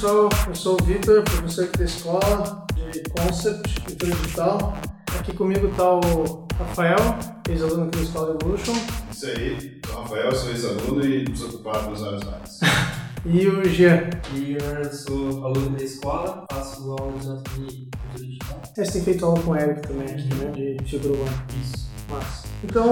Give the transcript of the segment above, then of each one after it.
pessoal, eu sou o Vitor, professor aqui da escola de Concept, cultura digital. Aqui comigo está o Rafael, ex-aluno aqui da Escola Evolution. Isso aí, sou o Rafael, sou ex-aluno e desocupado nas horas vagas. E o Jean. E eu sou aluno da escola, faço aula de cultura digital. Você tem feito aula com o Eric também aqui, né? De figura humana. Isso. Massa. Então,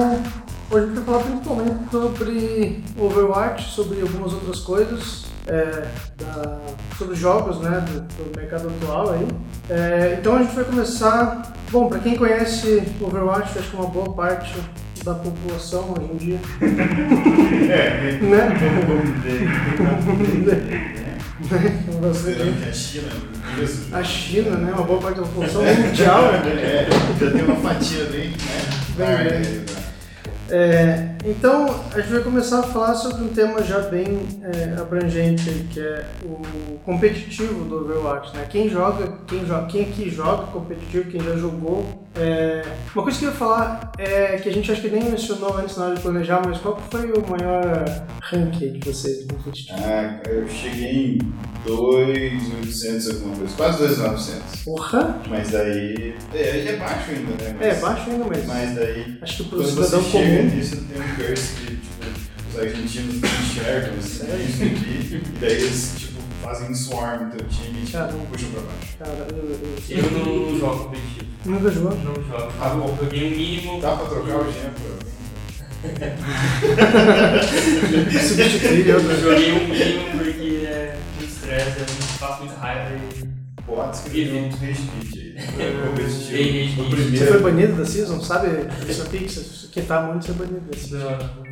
hoje a gente vai falar principalmente sobre Overwatch, sobre algumas outras coisas, é, da- sobre jogos, né, do, do mercado atual aí. É, então a gente vai começar. Bom, para quem conhece Overwatch, acho que uma boa parte da população hoje em dia, É, né? Esperando Bastante. que a China, isso. A China, né? Uma boa parte da população mundial. É, já tem uma fatia bem, né? Bem aí, né? É, então, a gente vai começar a falar sobre um tema já bem é, abrangente, que é o competitivo do Overwatch. Né? Quem joga, quem joga, quem aqui joga competitivo, quem já jogou. É, uma coisa que eu ia falar é que a gente acho que nem mencionou antes na hora de planejar, mas qual foi o maior ranking de vocês no competitivo? Ah, eu cheguei em 2.800 alguma coisa, quase 2.900. Porra! Mas daí. É, aí é baixo ainda, né? Mas, É, baixo ainda, mas Mas daí. acho que pro Quando cidadão você chega comum. nisso, tem um curse que, tipo, os argentinos enxergam assim, isso aqui, e daí eles, tipo, fazem um swarm no teu time e, tipo, puxam pra baixo. Cara, eu, eu- Eu não jogo competitivo. Nunca jogou? Não jogo. Ah, bom, eu joguei o mínimo. Dá pra trocar o Jean por Substituir eu. Eu joguei o mínimo porque é muito estresse, eu faço muita raiva e. que deu um rage quit aí. O quit. Você foi primeiro. banido da season, sabe? Isso aqui, que tá muito ser banido da season.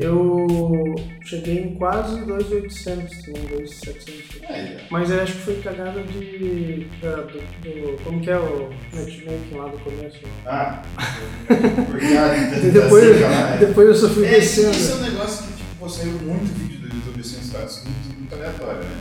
Eu cheguei em quase 2,800, não 2,700. Aí, Mas eu acho que foi cagada de. da- do, do- como que é o matchmaking lá do começo? Ah, obrigado. E depois, depois eu só fui É, isso descendo. é um negócio que, tipo, pô, saiu muito vídeo do YouTube assim, uns casos muito, muito aleatório, né?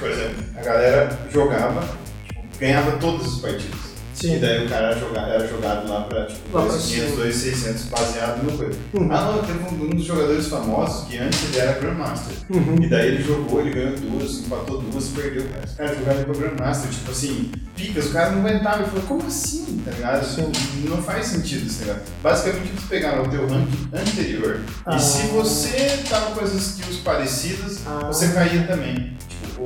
Por exemplo, a galera jogava, tipo, ganhava todas as partidas. E Sim. daí o cara era jogado, era jogado lá pra, tipo, Lá pra 2.500, cima. 2.600, baseado no coisa. Uhum. Ah, não, teve um, um dos jogadores famosos que antes ele era Grandmaster. Uhum. E daí ele jogou, ele ganhou duas, empatou duas, perdeu. Cara, Os caras jogaram pra Grandmaster, tipo assim, picas, o cara não aguentava. Ele falou, como assim, tá ligado? Sim. Não faz sentido esse negócio. Basicamente eles pegaram o teu ranking anterior. Ah. E se você tava com as skills parecidas, Ah. você caía também.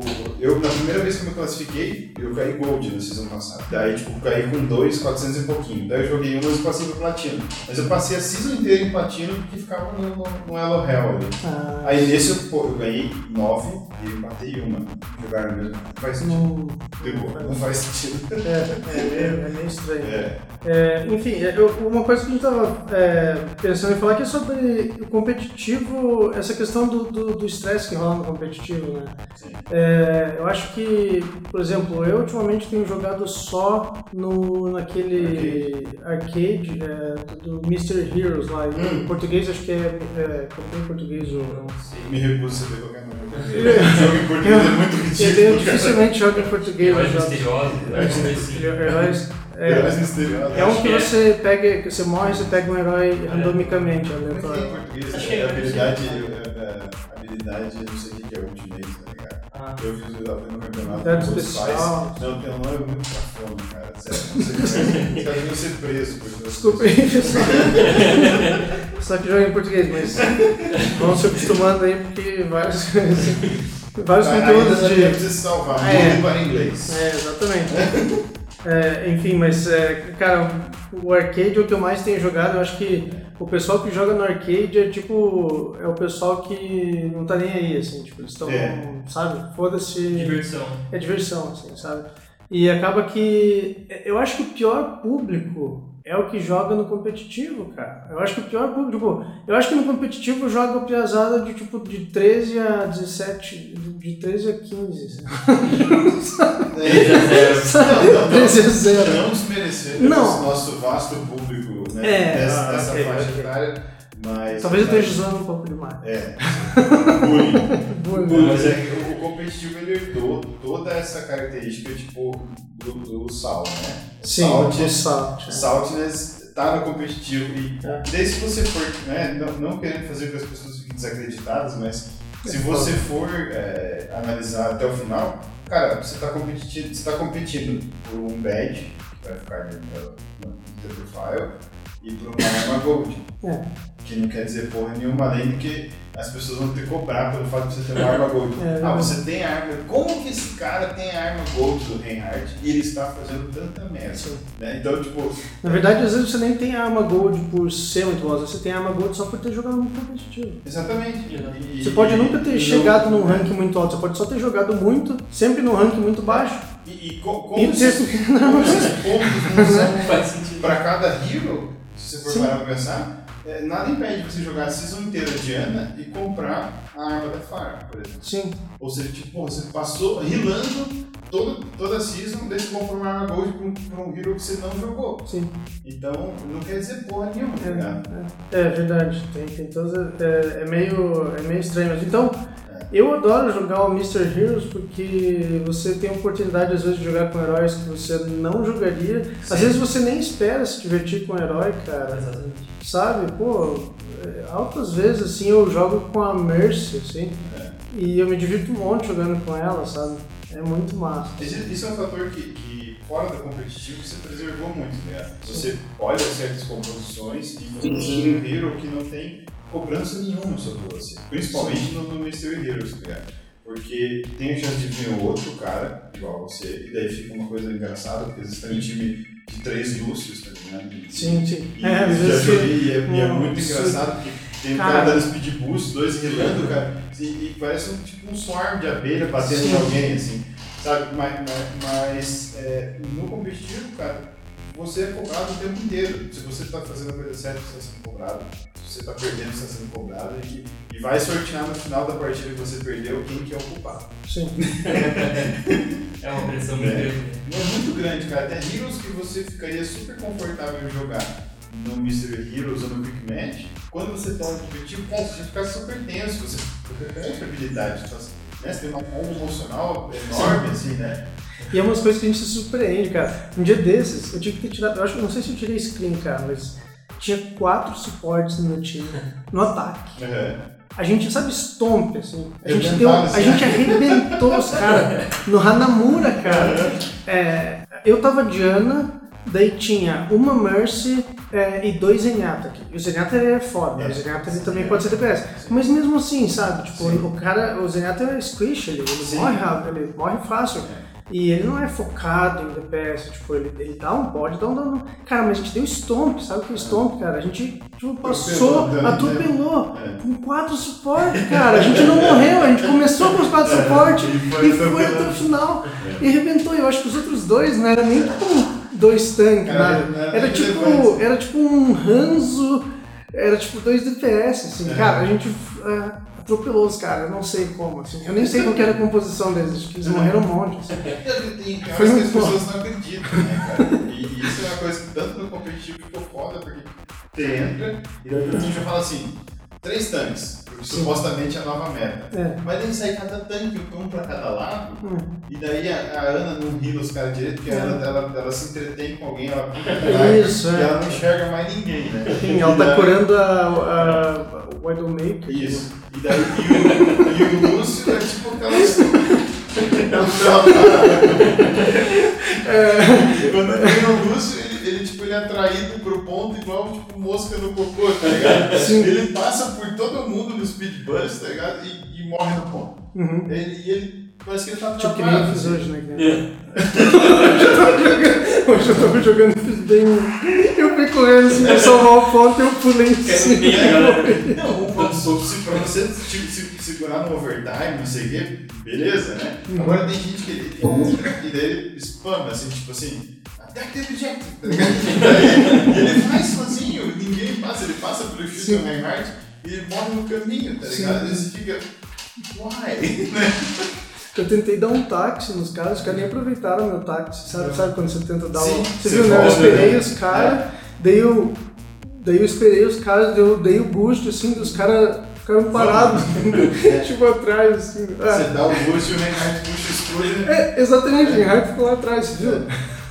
Tipo, eu, na primeira vez que eu me classifiquei, eu caí Gold na season passada. Daí, tipo, caí com 2, 400 e pouquinho. Daí eu joguei umas e passei pro Platino. Mas eu passei a season inteira em Platino porque ficava no, no, no Elo Hell ali. Ah, Aí nesse eu, pô, eu ganhei 9 e eu matei uma. Jogaram mesmo. Não faz sentido. não, não faz sentido. é, é, meio, é meio estranho. É. É, enfim, é, eu- uma coisa que a gente estava pensando em falar que é sobre o competitivo, essa questão do do- do estresse que rola no competitivo, né? Sim. É, eu acho que, por exemplo, eu ultimamente tenho jogado só no, naquele arcade, é, do Mr. Heroes lá. Em Hum. português, acho que é. é em português o. Não sei. Me recuso a qualquer nome. Jogo em português é muito Eu, ridículo. eu cara. dificilmente jogo em português. Heróis eu misteriosos, heróis. Heróis. É, Heróis misteriosos. é um que é. você pega, que você morre, você pega um herói randomicamente, é é em aleatório. Acho É que é habilidade, é, é, habilidade, não sei o que é Ultimate, tá ligado? Ah, Eu fiz o no campeonato. Os especial. pais. Não, tem um nome muito cafona, cara. Sério, não sei como é. Os caras deviam ser presos. por isso. Desculpa aí, pessoal. Só que joga em português, mas vão se acostumando aí porque vários, vários Aí conteúdos de. precisa se salvar. É. Para inglês. É, exatamente. É, enfim, mas, é, cara, o arcade é o que eu mais tenho jogado. Eu acho que o pessoal que joga no arcade é tipo. É o pessoal que não tá nem aí, assim. Tipo, eles estão. É. Sabe? Foda-se. diversão. É diversão, assim, sabe? E acaba que. Eu acho que o pior público é o que joga no competitivo, cara. Eu acho que o pior público. Eu acho que no competitivo joga o piazada de tipo de 13 a 17. De 13 a 15. Não, não, não. 13 a 0. Não desmerecer Não. nosso, vasto público né, É, dessa, ah, dessa ok, faixa ok. etária, mas... Talvez eu esteja zoando um pouco demais. É, bullying. Bullying. Bullying, Mas é que o, competitivo ele herdou toda essa característica tipo, do, do Sal, né? Sim, Salt, o salt. é. Saltiness tá no competitivo e É. daí se você for, né, não, não querendo fazer com que as pessoas fiquem desacreditadas, mas Se você for é, analisar até o final, cara, você está competindo, você tá competindo por um badge, que vai ficar ali no, no profile, e por uma arma gold. É. Que não quer dizer porra nenhuma, além de que as pessoas vão ter que cobrar pelo fato de você ter uma arma gold. É, ah, você tem arma. Como que esse cara tem a arma gold do Reinhardt e ele está fazendo tanta merda? Né? Então, tipo, Na verdade, às vezes você nem tem arma gold por ser muito boa, você tem arma gold só por ter jogado muito competitivo. exatamente. E- Você pode nunca ter chegado não- num ranking muito alto, você pode só ter jogado muito, sempre num ranking muito baixo. E, e co- como, E esses, como esses pontos não são Não faz sentido. para cada hero, se você for Sim. parar pra pensar, é, nada impede você jogar a season inteira de Ana e comprar a arma da Farm, por exemplo. Sim, Ou seja, tipo, você passou rilando todo, toda a season, daí você comprou uma arma gold pra um, um hero que você não jogou. sim. Então, não quer dizer porra nenhuma, tá ligado? É, é, é verdade, tem, tem todas. É, é meio, é meio estranho. Mas, então, eu adoro jogar o Mr. Heroes porque você tem a oportunidade, às vezes, de jogar com heróis que você não jogaria. Às Sim. vezes você nem espera se divertir com um herói, cara. Exatamente. Sabe? Pô, é, altas vezes, assim, eu jogo com a Mercy, assim. É. E eu me divirto um monte jogando com ela, sabe? É muito massa. Isso é um fator que, que fora do competitivo, você preservou muito, né? Você olha certas composições e você um hero que não tem cobrança nenhuma sobre você. Principalmente no, no Mystery Heroes, ligado? Porque tem a chance de vir outro cara, igual a você, e daí fica uma coisa engraçada, porque vezes tem um time de três Lúcios, tá ligado? Sim, sim. E, É, às vezes e é, e é um muito absurdo. engraçado, porque tem um Cara. cara dando speed boost, dois rilando, cara, e, e parece um, tipo um swarm de abelha batendo em alguém, assim, sabe? Mas, mas, mas, é, no competitivo, cara, você é cobrado o tempo inteiro. Se você tá fazendo a coisa certa, você está sendo cobrado. Se você tá perdendo, você está sendo cobrado. E, e vai sortear no final da partida que você perdeu quem que é o culpado. Sim. É uma pressão muito É. grande. Não é muito grande, cara. Tem heroes que você ficaria super confortável em jogar no Mystery Heroes ou no Quick Match. Quando você tá no competitivo, cara, você fica super tenso. Você fica com outra habilidade. Tá- né? você tem uma bomba emocional enorme, assim, né? E é umas coisas que a gente se surpreende, cara. Um dia desses, eu tive que ter tirado. Eu acho, não sei se eu tirei screen, cara, mas tinha quatro suportes no meu time, no ataque. A gente, sabe, Stomp, assim. A gente, deu, a assim. gente arrebentou os caras no Hanamura, cara. É, eu tava de Ana, daí tinha uma Mercy é, e dois Zenyatta aqui. O Zenyatta ele é foda, É. o Zenyatta ele também Sim. pode ser DPS. Sim. Mas mesmo assim, sabe, tipo, Sim. o cara, o Zenyatta é squish, ele, ele morre rápido, ele morre fácil. E ele não é focado em DPS, tipo, ele, ele dá um pode, dá um dano. Cara, mas a gente deu Stomp, sabe o que é Stomp, cara? A gente tipo, passou, Atropelou, né? com quatro suportes, cara. A gente não morreu, a gente começou com os quatro suportes É, e foi e foi até o final. E arrebentou. Eu acho que os outros dois não era nem com dois tanques, Era- nada. era Era tipo, relevante. era tipo um Hanzo, era tipo dois DPS, assim. É. Cara, a gente é, atropelou os caras, eu não sei como, assim. Eu nem sei qual que era a composição deles, acho que eles morreram um monte. assim. Tem tem Foi que as bom. pessoas não acreditam, né, cara? E, isso é uma coisa que tanto no competitivo ficou foda, porque você entra e daí o já fala assim, três tanques, porque Sim. supostamente é a nova meta. É. Mas daí sai cada tanque, um pra cada lado, Hum. e daí a, a Ana não ria os caras direito, porque a Ana ela, ela se entretém com alguém, ela puxa atrás, Isso, e é. ela não enxerga mais ninguém, né? Sim, ela tá curando a, a, o Widowmaker. Isso. E daí e o, e o Lúcio é tipo aquelas. É, Quando tem o Lúcio, ele, ele, tipo, ele é atraído pro ponto igual tipo mosca no cocô, tá ligado? Sim. Ele passa por todo mundo no speed bus, tá ligado? E, e morre no ponto. Uhum. Ele, e ele parece que ele tá Tipo que nem eu travado. fiz assim. hoje, né? É. Hoje eu tava jogando, fiz bem. Eu fui correndo assim pra salvar o ponto e eu pulei em cima. Não, um ponto soco, se pra você tipo, se, segurar no overtime, não sei o que, beleza, né? Uhum. Agora tem gente que ele e daí ele spama, assim, tipo assim, até que tá ligado? E e ele faz sozinho, ninguém passa, ele passa pelo chute Sim. do Reinhardt e ele morre no caminho, tá Sim. ligado? E você fica, why? Né? Eu tentei dar um táxi nos caras, os caras nem aproveitaram meu táxi. Sabe, sabe quando você tenta dar Sim, um. você viu, né? Eu esperei né? os caras, daí eu. Daí eu esperei os caras, deu, dei o boost assim, dos caras ficaram parados, tipo atrás, assim. Você Ah, dá o boost e o Reinhardt puxa o escudo. é, exatamente, o Reinhardt ficou lá atrás, você viu?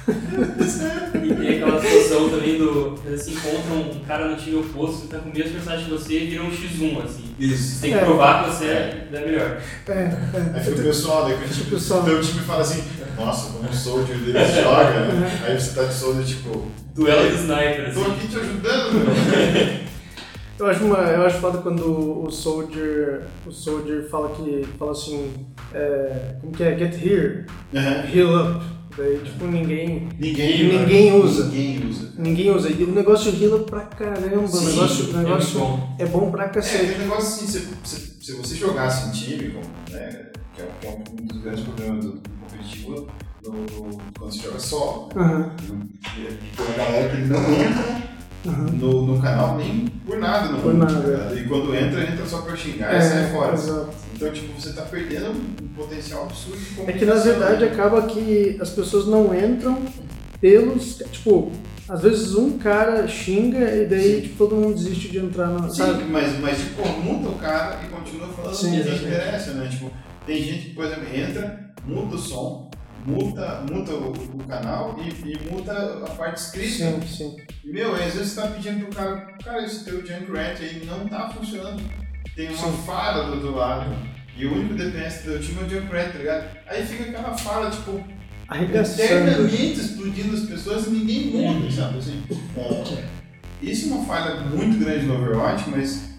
E tem aquela situação também do. Eles se encontram um cara no time oposto que tá com o mesmo personagem que você e vira um X1, assim. Isso. Você tem que É. provar que você é, é melhor. É, é. Aí fica o pessoal, daí quando O pessoal. teu time fala assim, nossa, como o soldier deles joga, né? Aí você tá de soldier, tipo, Duelo de sniper, tô assim. aqui te ajudando, meu. Eu acho, uma, eu acho foda quando o Soldier, o Soldier fala que, fala assim, é, como que é, get here, heal up. Daí, tipo, ninguém, Ninguém, Ninguém mano, usa. Ninguém usa. ninguém usa. E o negócio heal up pra caramba, o Sim, negócio, o É negócio muito bom. é bom pra É, cacete. tem um negócio assim, se, se, se você jogasse em time, né, que é, que é um dos grandes problemas do, competitivo, quando você joga? Aham, E Tem uma galera que não entra aham. no, no canal nem por nada no Por nada, ligado? E quando entra, entra só pra xingar e É, sai fora. exato. Então, tipo, você tá perdendo um potencial absurdo É que na verdade acaba que as pessoas não entram pelos. Tipo, às vezes um cara xinga e daí tipo, todo mundo desiste de entrar na. Sim, Sabe? mas, mas tipo, muta o cara e continua falando Sim, o que interessa, né? Tipo, tem gente que, por exemplo, entra, muta o som, muta, muta o, o canal e, e muta a parte escrita. Sim, sim. Meu, às vezes você tá pedindo pro cara, cara, esse teu Junkrat aí não tá funcionando. Tem uma Sim. falha do outro lado. E o único DPS do time é o Junkrat, tá ligado? Aí fica aquela fala, tipo, eternamente explodindo as pessoas e ninguém muda, sabe? Assim, é, isso é uma falha muito grande no Overwatch, mas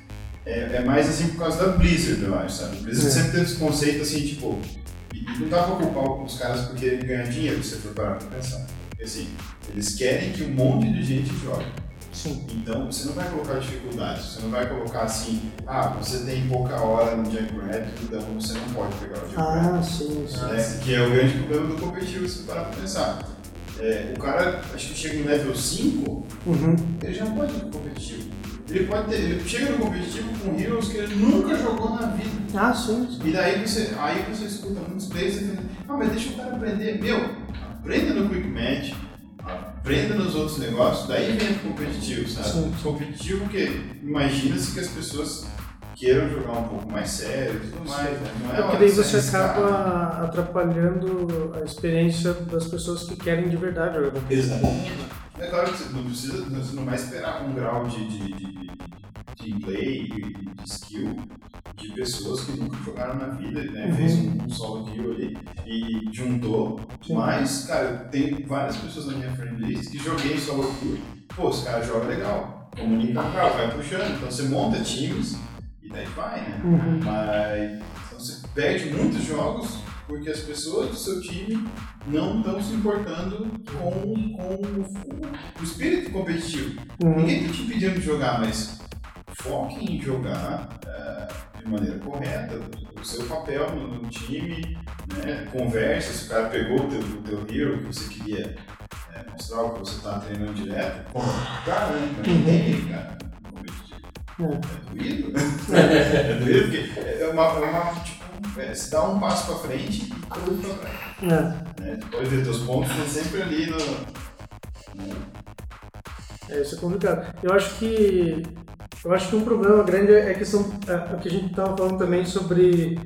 é, é mais assim por causa da Blizzard, eu acho, sabe? A Blizzard É. sempre teve esse conceito assim, tipo, não dá pra culpar os caras por querem ganhar dinheiro, se você for parar pra pensar. Porque assim, eles querem que um monte de gente jogue. Sim. Então você não vai colocar dificuldades, você não vai colocar assim, ah, você tem pouca hora no Junkrat, então você não pode pegar o Junkrat Ah, sim, sim. né? Que é o grande problema do competitivo, se você parar pra pensar. É, o cara, acho que chega no level 5, Uhum. ele já pode ir pro competitivo. Ele pode ter, ele chega no competitivo com heroes que ele nunca jogou na vida. Ah, sim. sim. E daí você, aí você escuta muitos players dizendo, ah, mas deixa o cara aprender. Meu, aprenda no Quick Match, aprenda nos outros negócios, daí vem pro competitivo, sabe? Sim. Competitivo porque imagina-se que as pessoas queiram jogar um pouco mais sério e tudo mais, né? Não é É que hora daí você arriscar, né? acaba atrapalhando a experiência das pessoas que querem de verdade jogar. Exatamente. É claro que você não precisa, você não vai esperar um grau de, de, de, de e de skill de pessoas que nunca jogaram na vida, né? Uhum. Fez um, um solo kill ali e juntou. Sim. Mas, cara, tem várias pessoas na minha friendlist que joguei solo kill. Pô, esse cara joga legal. Comunica com o cara, vai puxando. Então você monta times e daí vai, né? Uhum. Mas então, você perde muitos jogos porque as pessoas do seu time não estão se importando com, com o, o espírito competitivo. Uhum. Ninguém está te pedindo de jogar, mas foque em jogar eh, de maneira correta o seu papel no, no time, né? conversa, se o cara pegou o teu, o teu hero que você queria eh, mostrar o que você está treinando direto, pô, cara, né? Não tem, cara. É. É doído? é doído porque é uma, é uma tipo, é, se dá um passo pra frente e curva pra trás. É. Né? Pode ver, teus pontos estão sempre ali no. no- É, isso é complicado. Eu acho que eu acho que um problema grande é a questão é, o que a gente estava falando também sobre,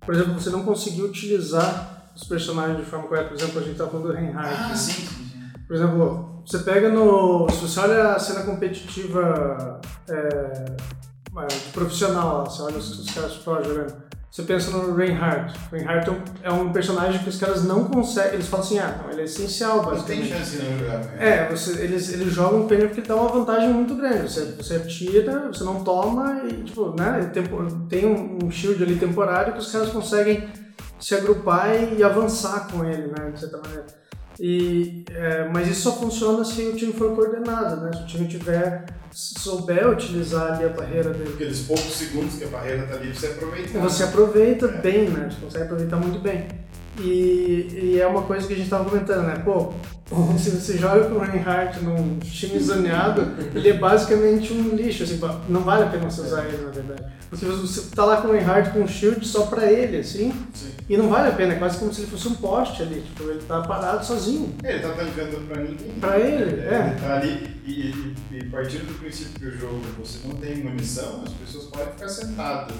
por exemplo, você não conseguir utilizar os personagens de forma correta. Por exemplo, a gente estava falando do Reinhardt. Ah, sim, sim. Por exemplo, você pega no. Se você olha a cena competitiva é, é, profissional, você olha os, os caras fora jogando, você pensa no Reinhardt. Reinhardt é um- é personagem que os caras não conseguem. Eles falam assim, ah, não, ele é essencial, Não tem basicamente. chance de não jogar. ele. É, você, eles, eles jogam pênalti porque dá uma vantagem muito grande. Você, você tira, você não toma e, tipo, né, tempo- tem um, um shield ali temporário que os caras conseguem se agrupar e, e avançar com ele, né, de certa maneira. E, é, mas isso só funciona se o time for coordenado, né? Se o time tiver, souber utilizar ali a barreira dele. Aqueles poucos segundos que a barreira tá ali, você aproveita. Você aproveita É. bem, né? Você consegue aproveitar muito bem. E, e é uma coisa que a gente tava comentando, né? Pô, se você joga com o Reinhardt num time zoneado, ele é basicamente um lixo, assim, não vale a pena você usar ele, na verdade. Porque você tá lá com o Reinhardt com um shield só pra ele, assim, Sim. e não vale a pena, é quase como se ele fosse um poste ali, tipo, ele tá parado sozinho. Ele tá tancando pra ninguém. Pra ele, é. Ele tá ali e, e, e partindo do princípio que o jogo você não tem munição, as pessoas podem ficar sentadas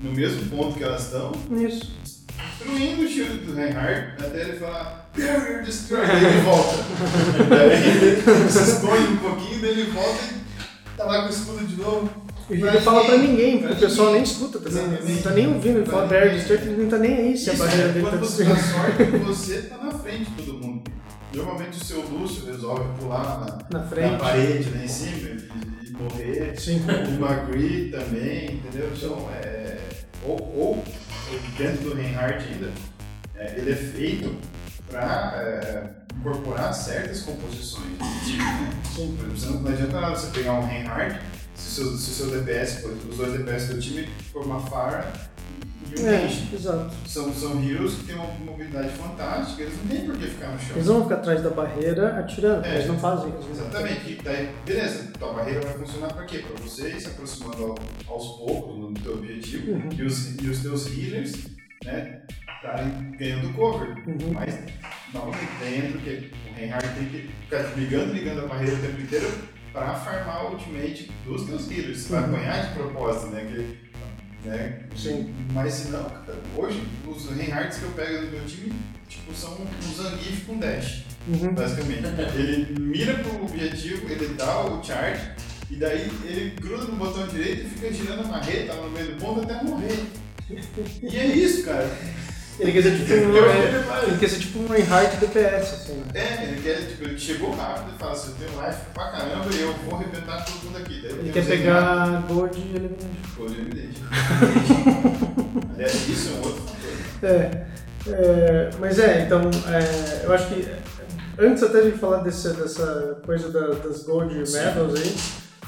no mesmo ponto que elas estão, Isso. Destruindo o shield do Reinhardt, até ele falar, Barrier Destroyed, daí ele volta. daí ele se esconde um pouquinho, daí ele volta e tá lá com o escudo de novo. E ele fala pra ninguém, porque o pessoal nem escuta também. Ele Exatamente. não tá nem ouvindo, ele fala. Barry District, ele não tá nem aí se a barreira é, dele tá quando você dá destruindo. sorte, você tá na frente de todo mundo. Normalmente o seu Lúcio resolve pular na, Na na frente. parede lá em cima e, e morrer. Sim. O Magri também, entendeu? Então, é, ou, ou dentro do Reinhardt ainda, é, ele é feito para incorporar certas composições. Né? Por exemplo, não, adianta nada você pegar um Reinhardt se o seu, se seu DPS, por exemplo, os dois DPS do time for uma Fara e É, exato. São, são heroes que têm uma mobilidade fantástica, eles não têm por que ficar no chão. Eles vão ficar atrás da barreira atirando, É. eles não fazem isso. Exatamente. E daí, beleza, tua barreira vai funcionar pra quê? Pra você ir se aproximando ao- aos poucos no teu objetivo Uhum. e, os, e os teus healers, né, estarem ganhando cover. Uhum. Mas, novamente, daí entra o Reinhardt tem que ficar ligando, ligando a barreira o tempo inteiro pra farmar o ultimate dos teus healers. Você vai Uhum. apanhar de propósito, né? Que, né? Sim. Mas se não, hoje, os Reinhardts que eu pego no meu time, tipo, são um Zangief com dash Uhum. basicamente. Ele mira pro objetivo, ele dá o charge, e daí ele gruda no botão direito e fica girando a marreta no meio do ponto até morrer. E é isso, cara. Ele quer ser tipo um, é, ele quer ser tipo um Reinhardt DPS, assim, né? É, ele quer, tipo, ele chegou rápido e fala assim, eu tenho life pra caramba e eu vou arrebentar todo mundo aqui. Daí Ele quer pegar Gold e Elimination. Pô, de evidente. Aliás, isso é um outro fator. É, é, mas é, então, é, eu acho que antes até de falar desse, dessa coisa da- das Gold. Medals aí,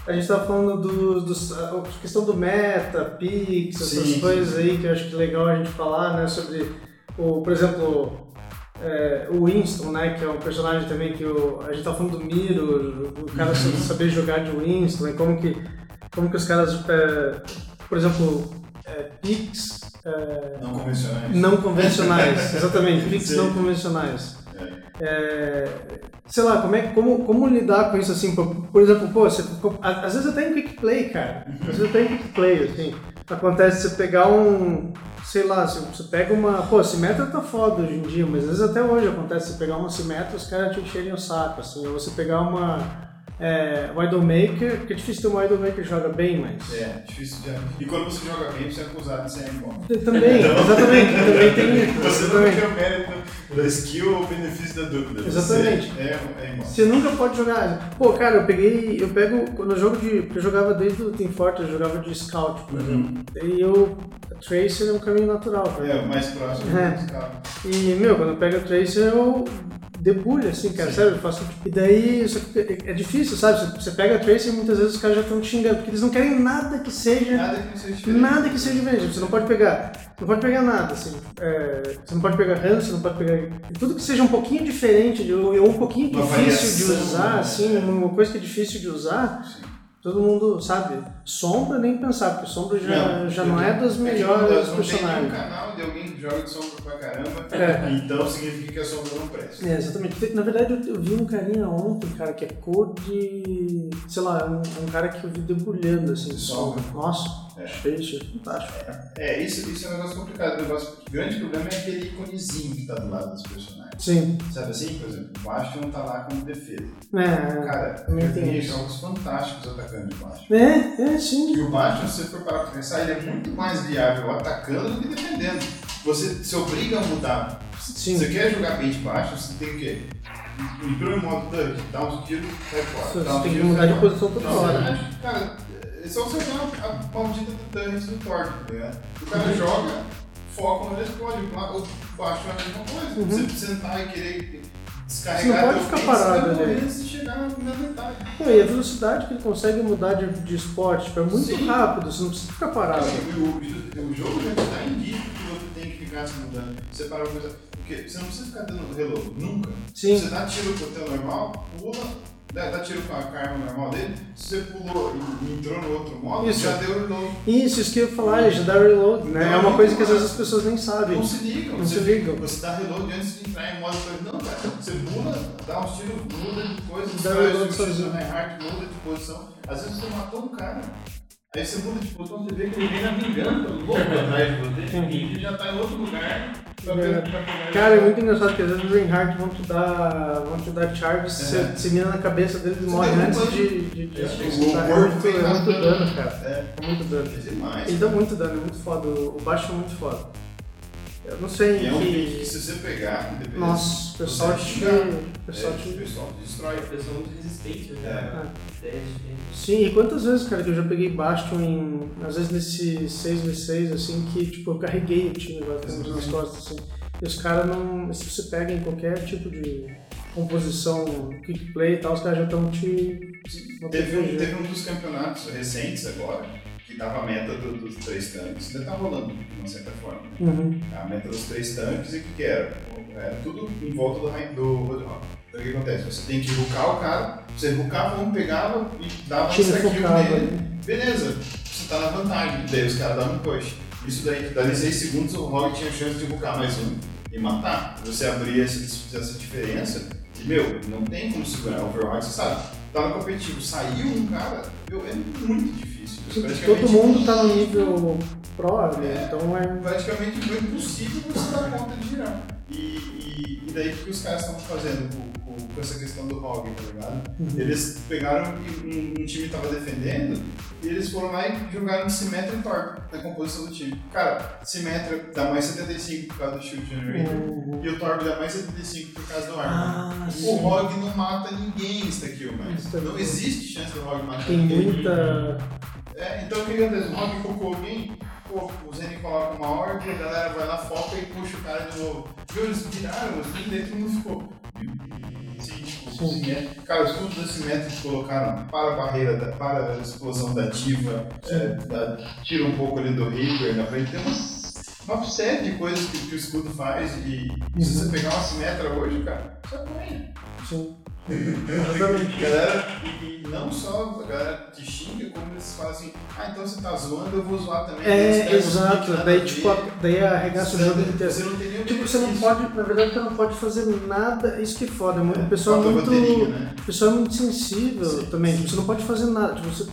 a gente tava falando dos, dos, a questão do meta, Pix, essas Sim. coisas aí que eu acho que é legal a gente falar, né, sobre, o, por exemplo, é, o Winston, né, que é um personagem também que o, a gente tá falando do Miro, o cara Uhum. saber jogar de Winston, e como que, como que os caras, é, por exemplo, é, Pix, é, Não convencionais. não convencionais, exatamente, Pix Sim. não convencionais. É. Sei lá, como, é, como, como lidar com isso assim? Por, por exemplo, pô, você, às vezes até em quick play, cara. Às vezes até em quick play, assim. Acontece você pegar um. Sei lá, você, você pega uma. Pô, Simetra tá foda hoje em dia, mas às vezes até hoje acontece você pegar uma Simetra os caras te encherem o saco, assim. Ou você pegar uma. É, Widowmaker, porque é difícil ter um Widowmaker que joga bem, mas. É, difícil de. E quando você joga bem, você é acusado de ser bom. Também, exatamente, também tem. Você não tem o mérito da skill ou benefício da dúvida. Exatamente. Você é, é. Você nunca pode jogar. Pô, cara, eu peguei. Eu pego. Quando eu jogo de. Porque eu jogava desde o Team Fortress, eu jogava de Scout, por exemplo. E eu. Tracer é um caminho natural pra. É, o mais próximo É. dos caras. E, meu, quando eu pego a Tracer, eu debulho, assim, cara, sério, eu faço. E daí, é difícil, sabe? Você- pega a Tracer e muitas vezes os caras já estão te xingando, porque eles não querem nada que seja. Nada que seja diferente. Nada que seja diferente. Você não pode pegar. Não pode pegar nada, assim. É, você não pode pegar RAM, você não pode pegar. Tudo que seja um pouquinho diferente, ou um pouquinho Uma difícil de usar, né? assim, uma coisa que é difícil de usar, Sim. Todo mundo sabe. Sombra nem pensar, porque sombra já já não é que melhores não tem nenhum personagens. canal de alguém que joga de sombra pra caramba, É. então significa que a sombra não presta. É, exatamente. Na verdade, eu, eu vi um carinha ontem, cara, que é code. Sei lá, um, um cara que eu vi debulhando assim, sombra. Nossa, É. achei fantástico. É, isso, isso é um negócio complicado. O, negócio, o grande problema é aquele íconezinho que tá do lado dos personagens. Sim. Sabe assim, por exemplo, o Bastion tá lá como defesa. É, Cara, eu isso. jogos fantásticos atacando de Bastion. é, é, sim. E o Bastion, se você for parar pra pensar, ele é muito mais viável atacando do que defendendo. Você se obriga a mudar. Sim. Você quer jogar bem de Bastion, você tem o quê? Entrou em modo tanque, dá uns tiros, sai fora. Você tem que mudar de posição toda Não, hora. verdade, Cara, é só você olhar a maldita do Turret do Thor, tá ligado? O cara joga, foca onde explode. O baixo é a mesma coisa. Uhum. Você sentar e querer Você descarregar não pode ficar parado você ali. chegar na metade. Não, e a velocidade que ele consegue mudar de, de esporte tipo, é muito Sim. rápido, você não precisa ficar parado. O, o- o jogo já te dá indício que você tem que ficar se mudando. Você para pensar. Porque você não precisa ficar dando reload, nunca. Sim. Você dá tiro com o teu normal, pula, dá, dá tiro com a arma normal dele. Se você pulou e entrou no outro modo, Isso. já deu reload. Isso, isso que eu ia falar, já dá reload, né? É uma coisa que às vezes as pessoas nem sabem. Não se ligam. Não você, se ligam. Você dá reload antes de entrar em modo coisa. Não, cara. Você pula, dá uns tiros, muda de coisa, Dá reload sozinho. Reinhardt, muda de posição. Às vezes você matou um cara. Aí você muda de posição, você vê que ele vem navegando louco atrás de você, ele já tá em outro lugar, pra, É. pra pegar Cara, é muito engraçado que às vezes no Reinhardt vão te dar, vão te dar charge, você, É. você mira na cabeça deles e morre antes de, de, de, É, de o. É muito, é muito dano, cara. É, É muito dano. demais. Ele dá muito dano, é muito foda. O baixo é muito foda. Eu não sei E é um que... que se você pegar, independente. Nossa, o pessoal te... O pessoal é, te... o pessoal destrói. A pessoa muito resistente, né? É. Teste, né? Sim, e quantas vezes, cara, que eu já peguei Bastion em. Às vezes nesse 6v6, assim, que tipo, eu carreguei o time basicamente nas costas, assim. E os caras não. Se você pega em qualquer tipo de composição, kick play e tal, os caras já estão te. Teve um, teve um dos campeonatos recentes agora, dava a meta do- dos três tanques, ainda tá rolando de uma certa forma. né? Uhum. A meta dos três tanques e o que, era? Era tudo em volta do, Rain- do. Então o que acontece? Você tem que rucar o cara, você rucava um, pegava e dava um focava. nele. né? Beleza, você tá na vantagem. Daí os caras davam um push. Isso daí, dali 6 segundos, o Rogue tinha chance de rucar mais um e matar. Você abria essa, essa diferença e, meu, não tem como segurar. O Overwatch, você sabe, tá no competitivo, saiu um cara, meu, é muito difícil. Todo mundo tá no nível pro, né? É. Então é. praticamente foi impossível você dar conta de girar. E, e, e daí o que os caras estavam fazendo com, essa questão do Hog, tá ligado? Uhum. Eles pegaram e um, um time tava defendendo e eles foram lá e jogaram Symmetra e Torque na composição do time. Cara, Symmetra dá mais 75 por causa do Shield Generator Uhum. e o Torque dá mais 75 por causa do Armor. Ah, o. Rogue não mata ninguém insta-kill, mas Insta-kill. não existe chance do Rogue matar Tem ninguém. muita. É, então o que acontece? O Rock focou alguém, pô, o Zen coloca uma ordem, a galera vai lá, foca e puxa o cara de novo. Viu, eles viraram, assim, daí todo mundo ficou. Sim. simétrico. Cara, os pontos assimétricos que colocaram para a barreira, da, para a explosão da ativa, é, da- tira um pouco ali do Reaper na frente. Tem uma série de coisas que, que o escudo faz e se você pegar uma simetra hoje, cara, você apanha. Sim. Exatamente. galera, e, e não só a galera te xinga, como eles assim, ah, então você tá zoando, eu vou zoar também. É, exato. Daí, tipo, a- daí arregaça o jogo inteiro. você não tem nenhum Tipo, você não pode, na verdade, você não pode fazer nada, isso que é foda, é o pessoal é muito, né? o pessoal é muito sensível Sim. também, tipo, você não pode fazer nada, tipo, você,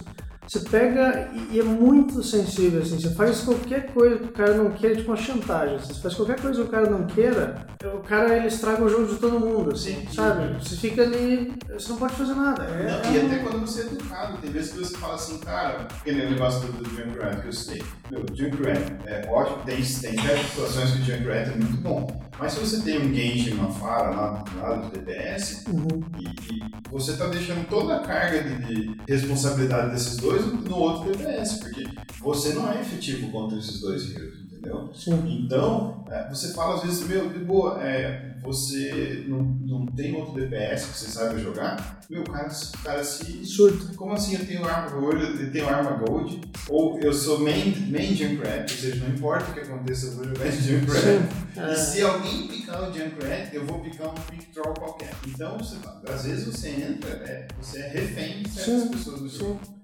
você pega e, e é muito sensível, assim, você faz qualquer coisa que o cara não queira, tipo uma chantagem, assim, você faz qualquer coisa que o cara não queira, o cara, ele estraga o jogo de todo mundo, assim, Sim. sabe? Você fica ali, você não pode fazer nada. É, Não, e é um- até quando você é educado, tem vezes que você fala assim, cara, aquele negócio do, do Junkrat que eu sei. Meu, Junkrat é ótimo, tem, tem certas situações que o Junkrat é muito bom. Mas se você tem um Genji, uma Fara lá do lado do DPS, Uhum. e, e você está deixando toda a carga de, de responsabilidade desses dois no outro DPS, porque você não é efetivo contra esses dois heroes, entendeu? Sim. Então, é, você fala às vezes, meu, de boa, é, você não, não tem outro DPS que você saiba jogar, meu, o cara, cara se. Surto. Como assim eu tenho arma gold, eu tenho arma gold, ou eu sou main, main Junkrat, ou seja, não importa o que aconteça, eu vou jogar de Junkrat. Sim. E É, se alguém picar o Junkrat, eu vou picar um pick troll qualquer. Então, você, às vezes você entra, é, você é refém de certas Sim, pessoas do jogo. Sim,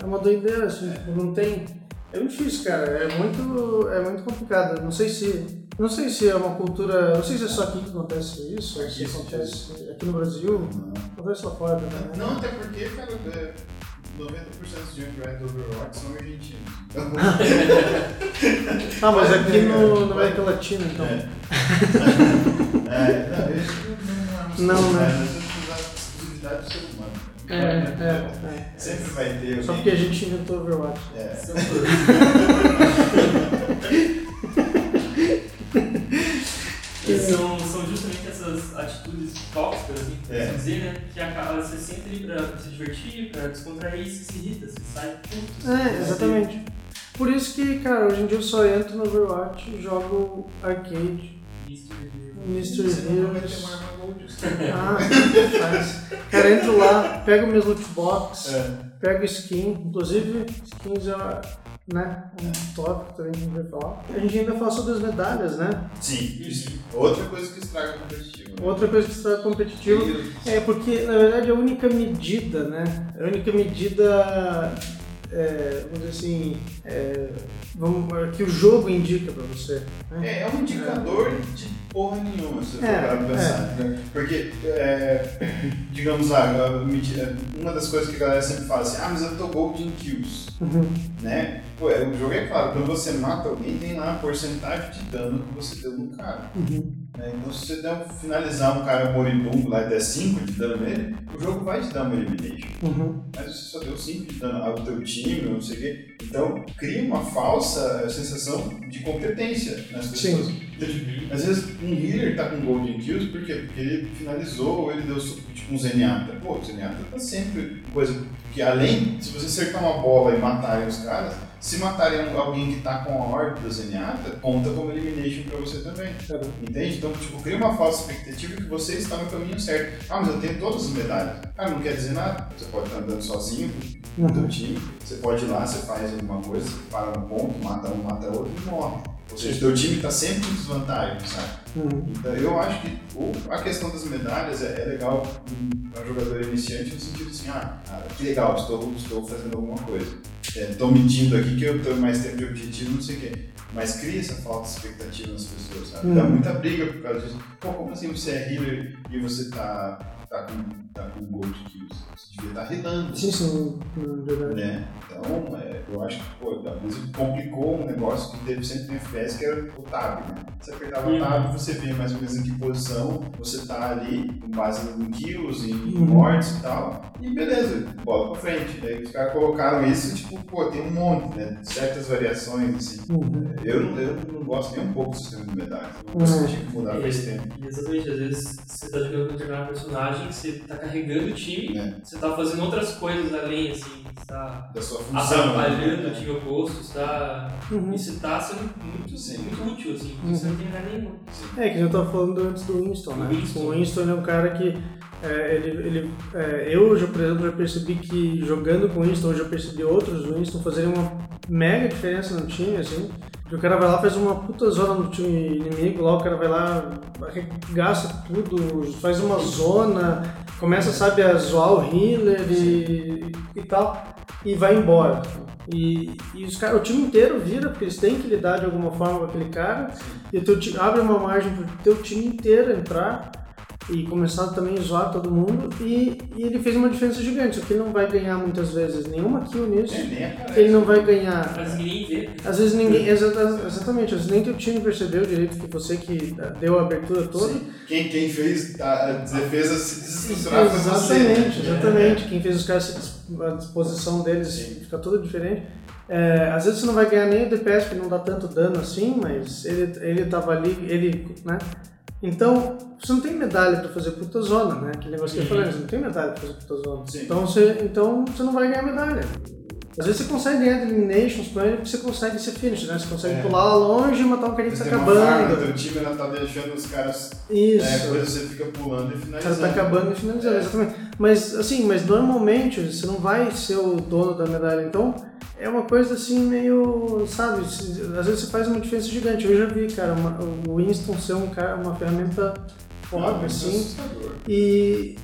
é uma doideira, assim, tipo, não tem. É muito difícil, cara. É muito, é muito complicado. Não sei se. Não sei se é uma cultura. Não sei se é só aqui que acontece isso, Aqui, acontece aqui no Brasil. Não. Acontece lá fora também. né? Não, até porque, cara, é, 90% dos Junkrat do Overwatch são argentinos. Então, Ah, mas aqui É, no, na. América Latina, então. É. É, não, isso não, Não, não, né? é uma exclusividade do ser humano. É, é, é. Sempre vai ter. Só porque a gente inventou Overwatch. É. tóxicas, assim, por É. assim dizer, né? Que acaba, você senta ali pra, se divertir, pra descontrair, você se irrita, você sai puto. É, exatamente. Por isso que, cara, hoje em dia eu só entro no Overwatch e jogo arcade, Mystery ter Heroes. Ah, faz. Cara, entro lá, pego meus loot box, É. pego skin, inclusive skins é né, um tópico também que a gente vai falar. A gente ainda fala sobre as medalhas, né? Sim, isso. outra coisa que estraga o competitivo. né? Outra coisa que está competitivo é porque, na verdade, a única medida, né? A única medida, é, vamos dizer assim, é, vamos, que o jogo indica pra você. Né? É, é um indicador de porra nenhuma, se você É, for parar pra pensar. né? Porque, é, digamos lá, uma das coisas que a galera sempre fala assim, ah, mas eu tô gold in kills, Uhum. né? Pô, é, o jogo é claro, quando você mata alguém, tem lá a porcentagem de dano que você deu no cara. Uhum. Né? Então, se você der um, finalizar um cara moribundo lá e der 5 de dano nele, o jogo vai te dar uma elimination. Uhum. Mas você só deu 5 de dano ao teu time, não sei o quê. Então, cria uma falsa sensação de competência nas Sim. pessoas. Então, tipo, Às vezes um healer tá com Golden Kills, por quê? Porque ele finalizou ou ele deu tipo um Zenyatta. Pô, o Zenyatta tá sempre coisa que além, se você acertar uma bola e matarem os caras, se matarem alguém que tá com a orbe do Zenyatta, conta como elimination pra você também. Caramba. Entende? Então, tipo, cria uma falsa expectativa que você está no caminho certo. Ah, mas eu tenho todas as medalhas. Ah, não quer dizer nada. Você pode estar andando sozinho com o teu time, você pode ir lá, você faz alguma coisa, você para no ponto, mata um, mata outro e morre. Ou seja, teu time está sempre em desvantagem, sabe? Uhum. Então eu acho que a questão das medalhas é, é legal para um jogador iniciante no sentido assim, ah, cara, que legal, estou, estou fazendo alguma coisa. Estou medindo aqui que eu tenho mais tempo de objetivo, não sei o quê. Mas cria essa falta de expectativa nas pessoas, sabe? Dá Uhum. muita briga por causa disso. Pô, como assim você é healer e você tá, tá, com, tá com gold kills? Você devia estar healando. Sim, sim, verdade. Né? Então, é, eu acho que, pô, às vezes complicou um negócio que teve sempre no FPS, que era o tab, né? Você apertava o Uhum. tab, você via mais ou menos em que posição você tá ali, com base em kills, em Uhum. mortes e tal, e beleza, bola pra frente. Aí os caras colocaram isso, tipo, pô, tem um monte, né? Certas variações, assim. Uhum. Eu não, eu não gosto nem um pouco do sistema de medalhas. Eu Uhum. senti que mudaram faz tempo. E, exatamente, às vezes você tá jogando com um determinado personagem, você tá carregando o time, É. você tá fazendo outras coisas além, assim, você tá Da sua função. atrapalhando o né? time oposto, você tá. Uhum. Isso tá sendo muito, Sim. muito útil, assim, Uhum. você não tem lugar nenhum. É, que a gente tava falando antes do Winston, né? Do Winston. O Winston é um cara que. É, ele, ele, é, eu, já, por exemplo, já percebi que jogando com o Winston, eu já percebi outros Winston fazerem uma mega diferença no time, assim. O cara vai lá, faz uma puta zona no time inimigo, lá o cara vai lá, gasta tudo, faz uma zona, começa, sabe, a zoar o healer e, e tal, e vai embora. E, e os cara, o time inteiro vira, porque eles têm que lidar de alguma forma com aquele cara, e o teu abre uma margem pro teu time inteiro entrar e começar também a zoar todo mundo, e, e ele fez uma diferença gigante, só que ele não vai ganhar muitas vezes nenhuma kill nisso, É, nem aparece. ele não vai ganhar ninguém vê. às vezes ninguém. exa- Exatamente, às vezes nem teu time percebeu direito que você que deu a abertura toda. Sim. Quem, quem fez a defesa se desestruturar foi você. Exatamente, exatamente. Quem fez os caras, a disposição deles Sim. fica toda diferente. É, às vezes você não vai ganhar nem o DPS, porque não dá tanto dano assim, mas ele, ele tava ali, ele, né? Então, você não tem medalha pra fazer puta zona, né? Aquele negócio que eu falei, você não tem medalha pra fazer puta zona. Sim. Então você, então você não vai ganhar medalha. Às vezes você consegue ganhar de eliminations com ele porque você consegue ser finish, né? Você consegue É. pular lá longe e matar um carinha que tá Tem uma farm, acabando. teu time ela tá deixando os caras. Isso. É, depois você fica pulando e O cara finalizando. tá acabando e finalizando, É. exatamente. Mas assim, mas normalmente você não vai ser o dono da medalha, então é uma coisa assim meio, sabe, às vezes você faz uma diferença gigante. Eu já vi, cara, uma- o Winston ser um cara, uma ferramenta foda, Não, isso é assim, e,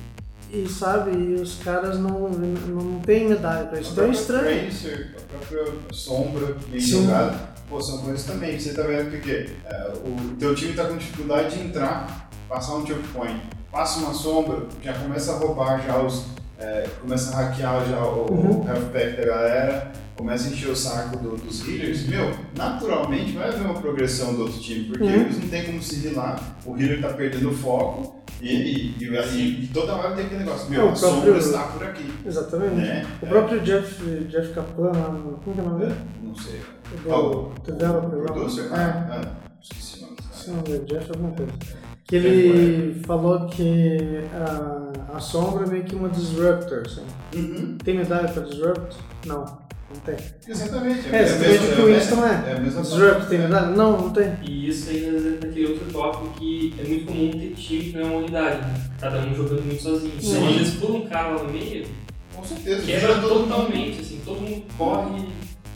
e sabe, e os caras não, não tem medalha pra isso. Então é estranho. Tracer, a própria sombra bem Sim. jogada. Pô, são coisas também. Você tá vendo que o quê? É, o teu time tá com dificuldade de entrar, passar um choke point, passa uma sombra, já começa a roubar já os. É, começa a hackear já o, Uhum. o health pack da galera, começa a encher o saco do- dos healers. Meu, naturalmente vai haver uma progressão do outro time, porque Uhum. eles não tem como se healar, o healer tá perdendo o foco. E, e, e, e- toda hora tem aquele negócio, meu, É, o a sombra próprio- está por aqui. Exatamente. Né? O próprio Jeff, Jeff Kaplan, lá como que é o nome dele? Não sei. Do Ah, o- developer o lá. producer? É. Ah, ah, esqueci o nome. Esse nome é Jeff alguma coisa. Que ele falou que a, a sombra é meio que uma disruptor, assim. Uhum, Tem medalha pra disrupt? Não, não tem. exatamente. É, você vê que o Winston é. É a mesma Disrupt tem medalha? Não, não tem. E isso aí entra naquele outro tópico que é muito comum ter time que não é uma unidade, né? Cada um jogando muito sozinho. Sim. Então, às vezes pula um cara lá no meio, Com certeza. quebra mundo. totalmente, assim, todo mundo corre.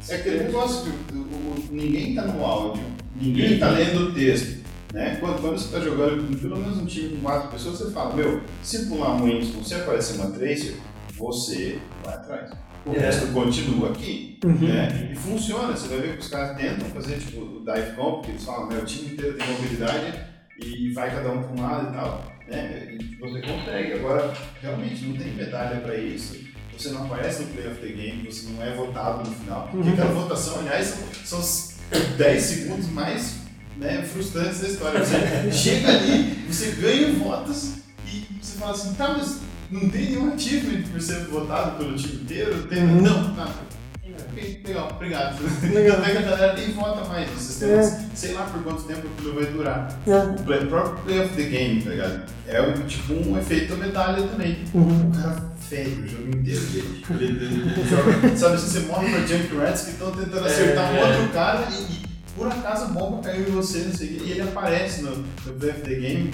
É aquele negócio que o- o- ninguém tá no áudio, ninguém tá lendo o texto. Né? Quando, quando você está jogando com pelo menos um time com quatro pessoas, você fala, meu, se pular um Winston, se aparecer uma Tracer, você vai atrás. O É. resto continua aqui. Uhum. Né? E funciona, você vai ver que os caras tentam fazer tipo o dive comp, que eles falam, meu time inteiro tem mobilidade e vai cada um para um lado e tal. Né? E você consegue. Agora, realmente, não tem medalha para isso. Você não aparece no Play of the Game, você não é votado no final. Porque Uhum. aquela votação, aliás, são, são os 10 segundos mais né, frustrantes da história. Você chega ali, você ganha votos e você fala assim, tá, mas não tem nenhum achievement por ser votado pelo time inteiro? Tem, Uhum. Não, tá. Ok, Legal, obrigado. Legal. Até que a galera nem vota mais no sistema. É. Sei lá por quanto tempo aquilo vai durar. É. O play- próprio Play of the Game, tá ligado? É um, tipo um efeito medalha também. Uhum. O cara fede o jogo inteiro. Ele, ele, ele joga, sabe, se você morre pra Junk Rats que estão tentando acertar um É. outro cara e, e por acaso a bomba caiu em você, não sei o quê, e ele aparece no, no the Game.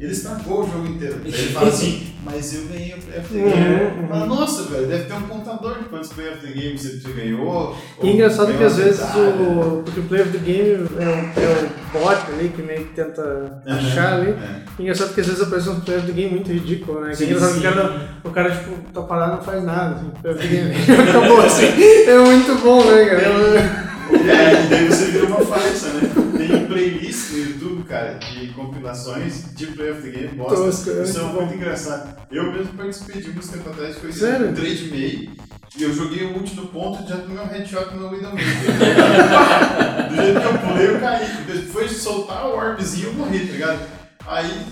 Ele estragou o jogo inteiro. Daí ele fala assim, mas eu ganhei o Uhum, Game. uhum. Fala, nossa, velho, deve ter um contador de quantos Play of the Game você ganhou. E engraçado ganhou que às vezes o. Porque o Play of the Game é o, é o bot ali que meio que tenta achar ali. É. E engraçado que às vezes aparece um Play of the Game muito ridículo, né? Sim, que o cara, o cara, tipo, tá parado e não faz nada. Assim, Play of the Game. Acabou assim. É muito bom, né, cara? É, e daí você vira uma farsa, né? Tem playlist no YouTube, cara, de compilações de Play of the Game bosta. Tosco, é Isso é muito engraçado. Eu mesmo participei de uns tempo atrás, foi Sério? um trade meio, e eu joguei o último ponto e já tomei um headshot no Widowmaker. Do jeito que eu pulei, eu caí. Depois de soltar o orbzinho, eu morri, tá ligado? Aí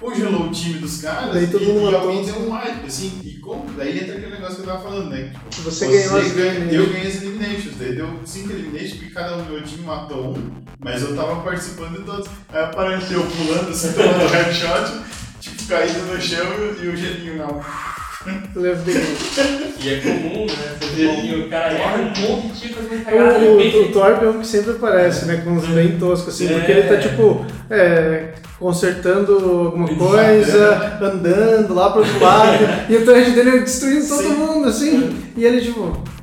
congelou o time dos caras Daí todo e, mundo e alguém deu um wipe, assim, e como? Daí entra aquele negócio que eu tava falando, né? Tipo, Você ganhou as ganha-. Eu ganhei as eliminations, daí deu 5 eliminations porque cada um do meu time matou um, mas eu tava participando de todos. Aí apareceu pulando assim, tomando headshot, tipo, caído no chão e, e o gelinho não. Game. E é comum, né? Você vê ali, o cara erra um monte de uma cagada, de O, o, o. Torp é um que sempre aparece, né? Com uns bem toscos, assim, porque É. ele tá tipo. é, consertando alguma Exato. coisa, andando lá pro outro lado, e o traje dele destruindo todo Sim. mundo, assim, e ele tipo.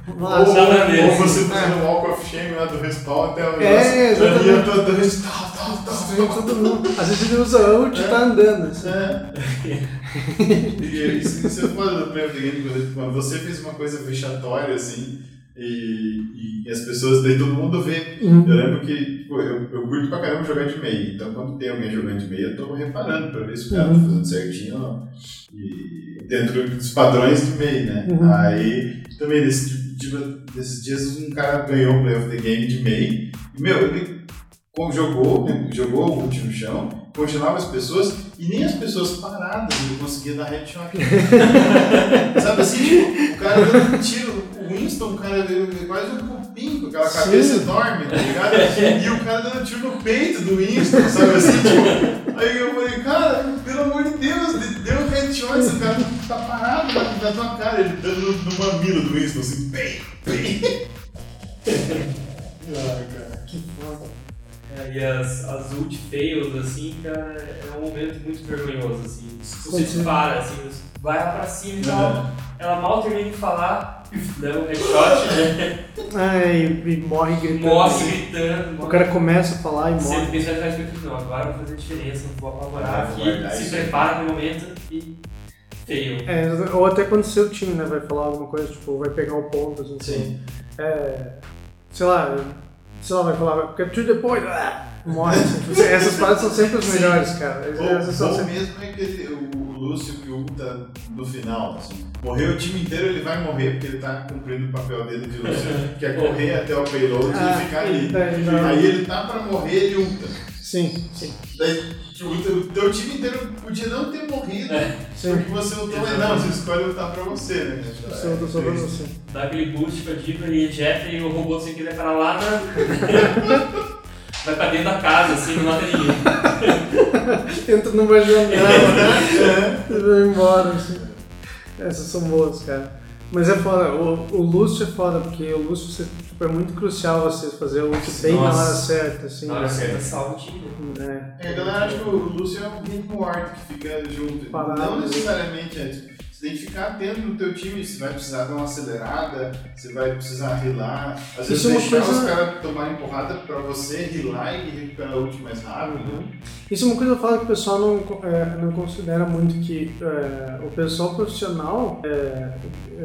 Ou, Nossa, nada mesmo. ou você fazendo walk of shame lá do respawn até o É, exatamente. ali eu tô dando tal, tal, destruindo tal, tal. todo mundo. Às vezes ele usa ult e tá andando, assim. É. E isso, isso é foda do Game, quando- você fez uma coisa vexatória assim, e, e as pessoas, daí todo mundo vê. Uhum. Eu lembro que tipo, eu, eu curto pra caramba jogar de meio, então quando tem alguém jogando de meio, eu tô reparando pra ver se o cara tá Uhum. fazendo certinho ou não. E dentro dos padrões de meio, né? Uhum. Aí também nesse, tipo- tipo, desses dias um cara ganhou o Play of the Game de meio, e meu, ele jogou, jogou o ult no chão, congelava as pessoas e nem as pessoas paradas ele conseguia dar headshot. Sabe assim, tipo, o cara dando um tiro, o Winston, o cara quase um cupim com aquela Sim. cabeça enorme, tá ligado? E o cara dando tiro no peito do Winston, sabe assim, tipo. Aí eu falei, cara, pelo amor de Deus, deu um headshot, esse cara tá parado na, na tua cara, ele dando no, no mamilo do Winston, assim, bem, bem. É, e as, as ult fails, assim, cara, é um momento muito vergonhoso, assim. Se você Continua. dispara, assim, você vai lá pra cima e tal, Uhum. ela mal termina de falar, dá um headshot, né? Ai, e morre gritando. Morre gritando, O morre. cara começa a falar e Você morre. pensa atrás do não, agora eu vou fazer diferença, não vou apavorar Ah, aqui, se isso prepara no momento e fail. É, ou até quando seu time né, vai falar alguma coisa, tipo, vai pegar o ponto, assim, Sim. é, sei lá, sei lá, vai falar, capture the point, ah, morre. Essas paradas são sempre as Sim. melhores, cara. Essas Ou, ou sempre... mesmo é aquele, o, Lúcio que ulta no final, assim. Morreu o time inteiro, ele vai morrer porque ele tá cumprindo o papel dele de Lúcio, que é correr até o payload Ah, e ficar ali. não. Aí ele tá pra morrer, ele ulta. Sim, sim, Daí tipo, o teu time inteiro podia não ter morrido sim. porque você ultou, mas não, você escolhe lutar pra você, né? Você eu tô só pra você. Dá aquele boost pra Diva e ejeta e o robô sem querer parar lá na... vai pra dentro da casa, assim, não mata ninguém. Entra numa janela e vai embora, assim. Essas são boas, cara. Mas é foda, o, o Lúcio é foda, porque o Lúcio você, tipo, é muito crucial você fazer o ult bem na Nossa. hora certa, assim. Na hora né? certa, salva o time. É. É, a galera acha que o Lúcio é um game ward que fica junto. Parado. Não necessariamente é. tipo, Você tem que ficar atento no teu time, você vai precisar dar uma acelerada, você vai precisar rilar. Às vezes Isso é deixar coisa- os caras tomarem porrada pra você rilar e recuperar o ult mais rápido. Uhum. Isso é uma coisa que eu falo que o pessoal não, é, não considera muito que é, o pessoal profissional, é,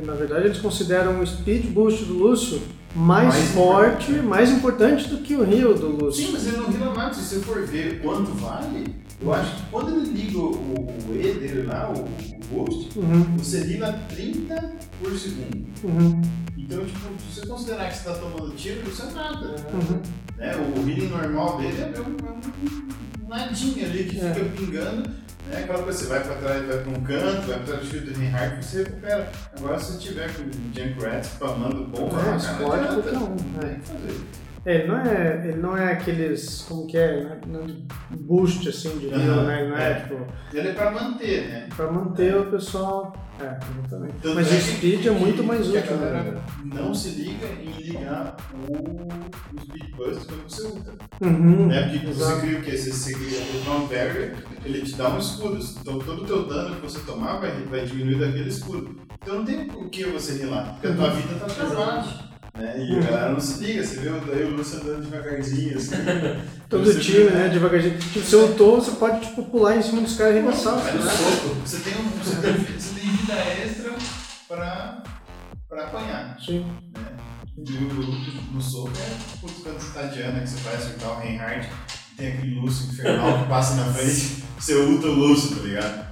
na verdade, eles consideram o speed boost do Lúcio mais, Mais forte, mais importante do que o Rio do Lúcio. Sim, mas ele não rila nada. Se você for ver quanto vale, eu acho que quando ele liga o, o E dele lá, o, o boost, Uhum, você rila 30 por segundo. uhum, Então, tipo, se você considerar que você está tomando tiro, isso é nada. uhum. Né? O healing normal dele é um, é um nadinha ali que É. fica pingando. Né? Aquela coisa, você vai pra trás, vai pra um canto, vai pra trás do shield do Reinhardt, você recupera. Agora, se tiver com o Junkrat spamando bomba, É, cara, explode não adianta. um, Não é. tem que fazer. É, ele não é, ele não é aqueles, como que é, né, não- boost assim de heal, Aham, né? Ele não é, é. tipo, Ele é pra manter, né? pra manter o pessoal. É, exatamente. Tanto Mas é o speed é muito mais útil, né? não se liga em ligar o, o Speed Burst quando você usa. Uhum, Né? Porque você exato. cria o quê? Você, você cria o Ground Barrier, ele te dá um escudo. Então todo o teu dano que você tomar vai, vai diminuir daquele escudo. Então não tem o que você rilar, porque a tua vida tá travada. Né? E a galera não se liga, você vê o- daí o Lúcio andando devagarzinho, assim. Todo Você time, vê- né, devagarzinho. Tipo, você ultou, você pode, tipo, pular em cima dos caras e. Vai no né? soco. Você tem, um, você, tem, você tem vida extra pra, pra apanhar. Sim. né? E o, no soco é putz, quando você tá de Ana, que você vai acertar o Reinhardt, tem aquele Lúcio infernal que passa na frente, você ulta o Lúcio, tá ligado?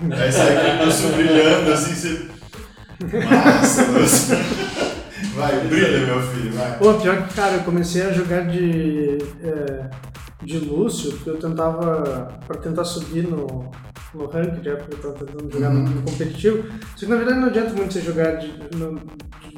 Aí sai aquele Lúcio brilhando assim, você. Massa, Lúcio. Vai, brilha, meu filho, vai. Pô, pior que, cara, eu comecei a jogar de, é, de Lúcio, porque eu tentava, pra tentar subir no, no rank, já porque eu tava tentando jogar no, no competitivo. Só que na verdade não adianta muito você jogar de, no,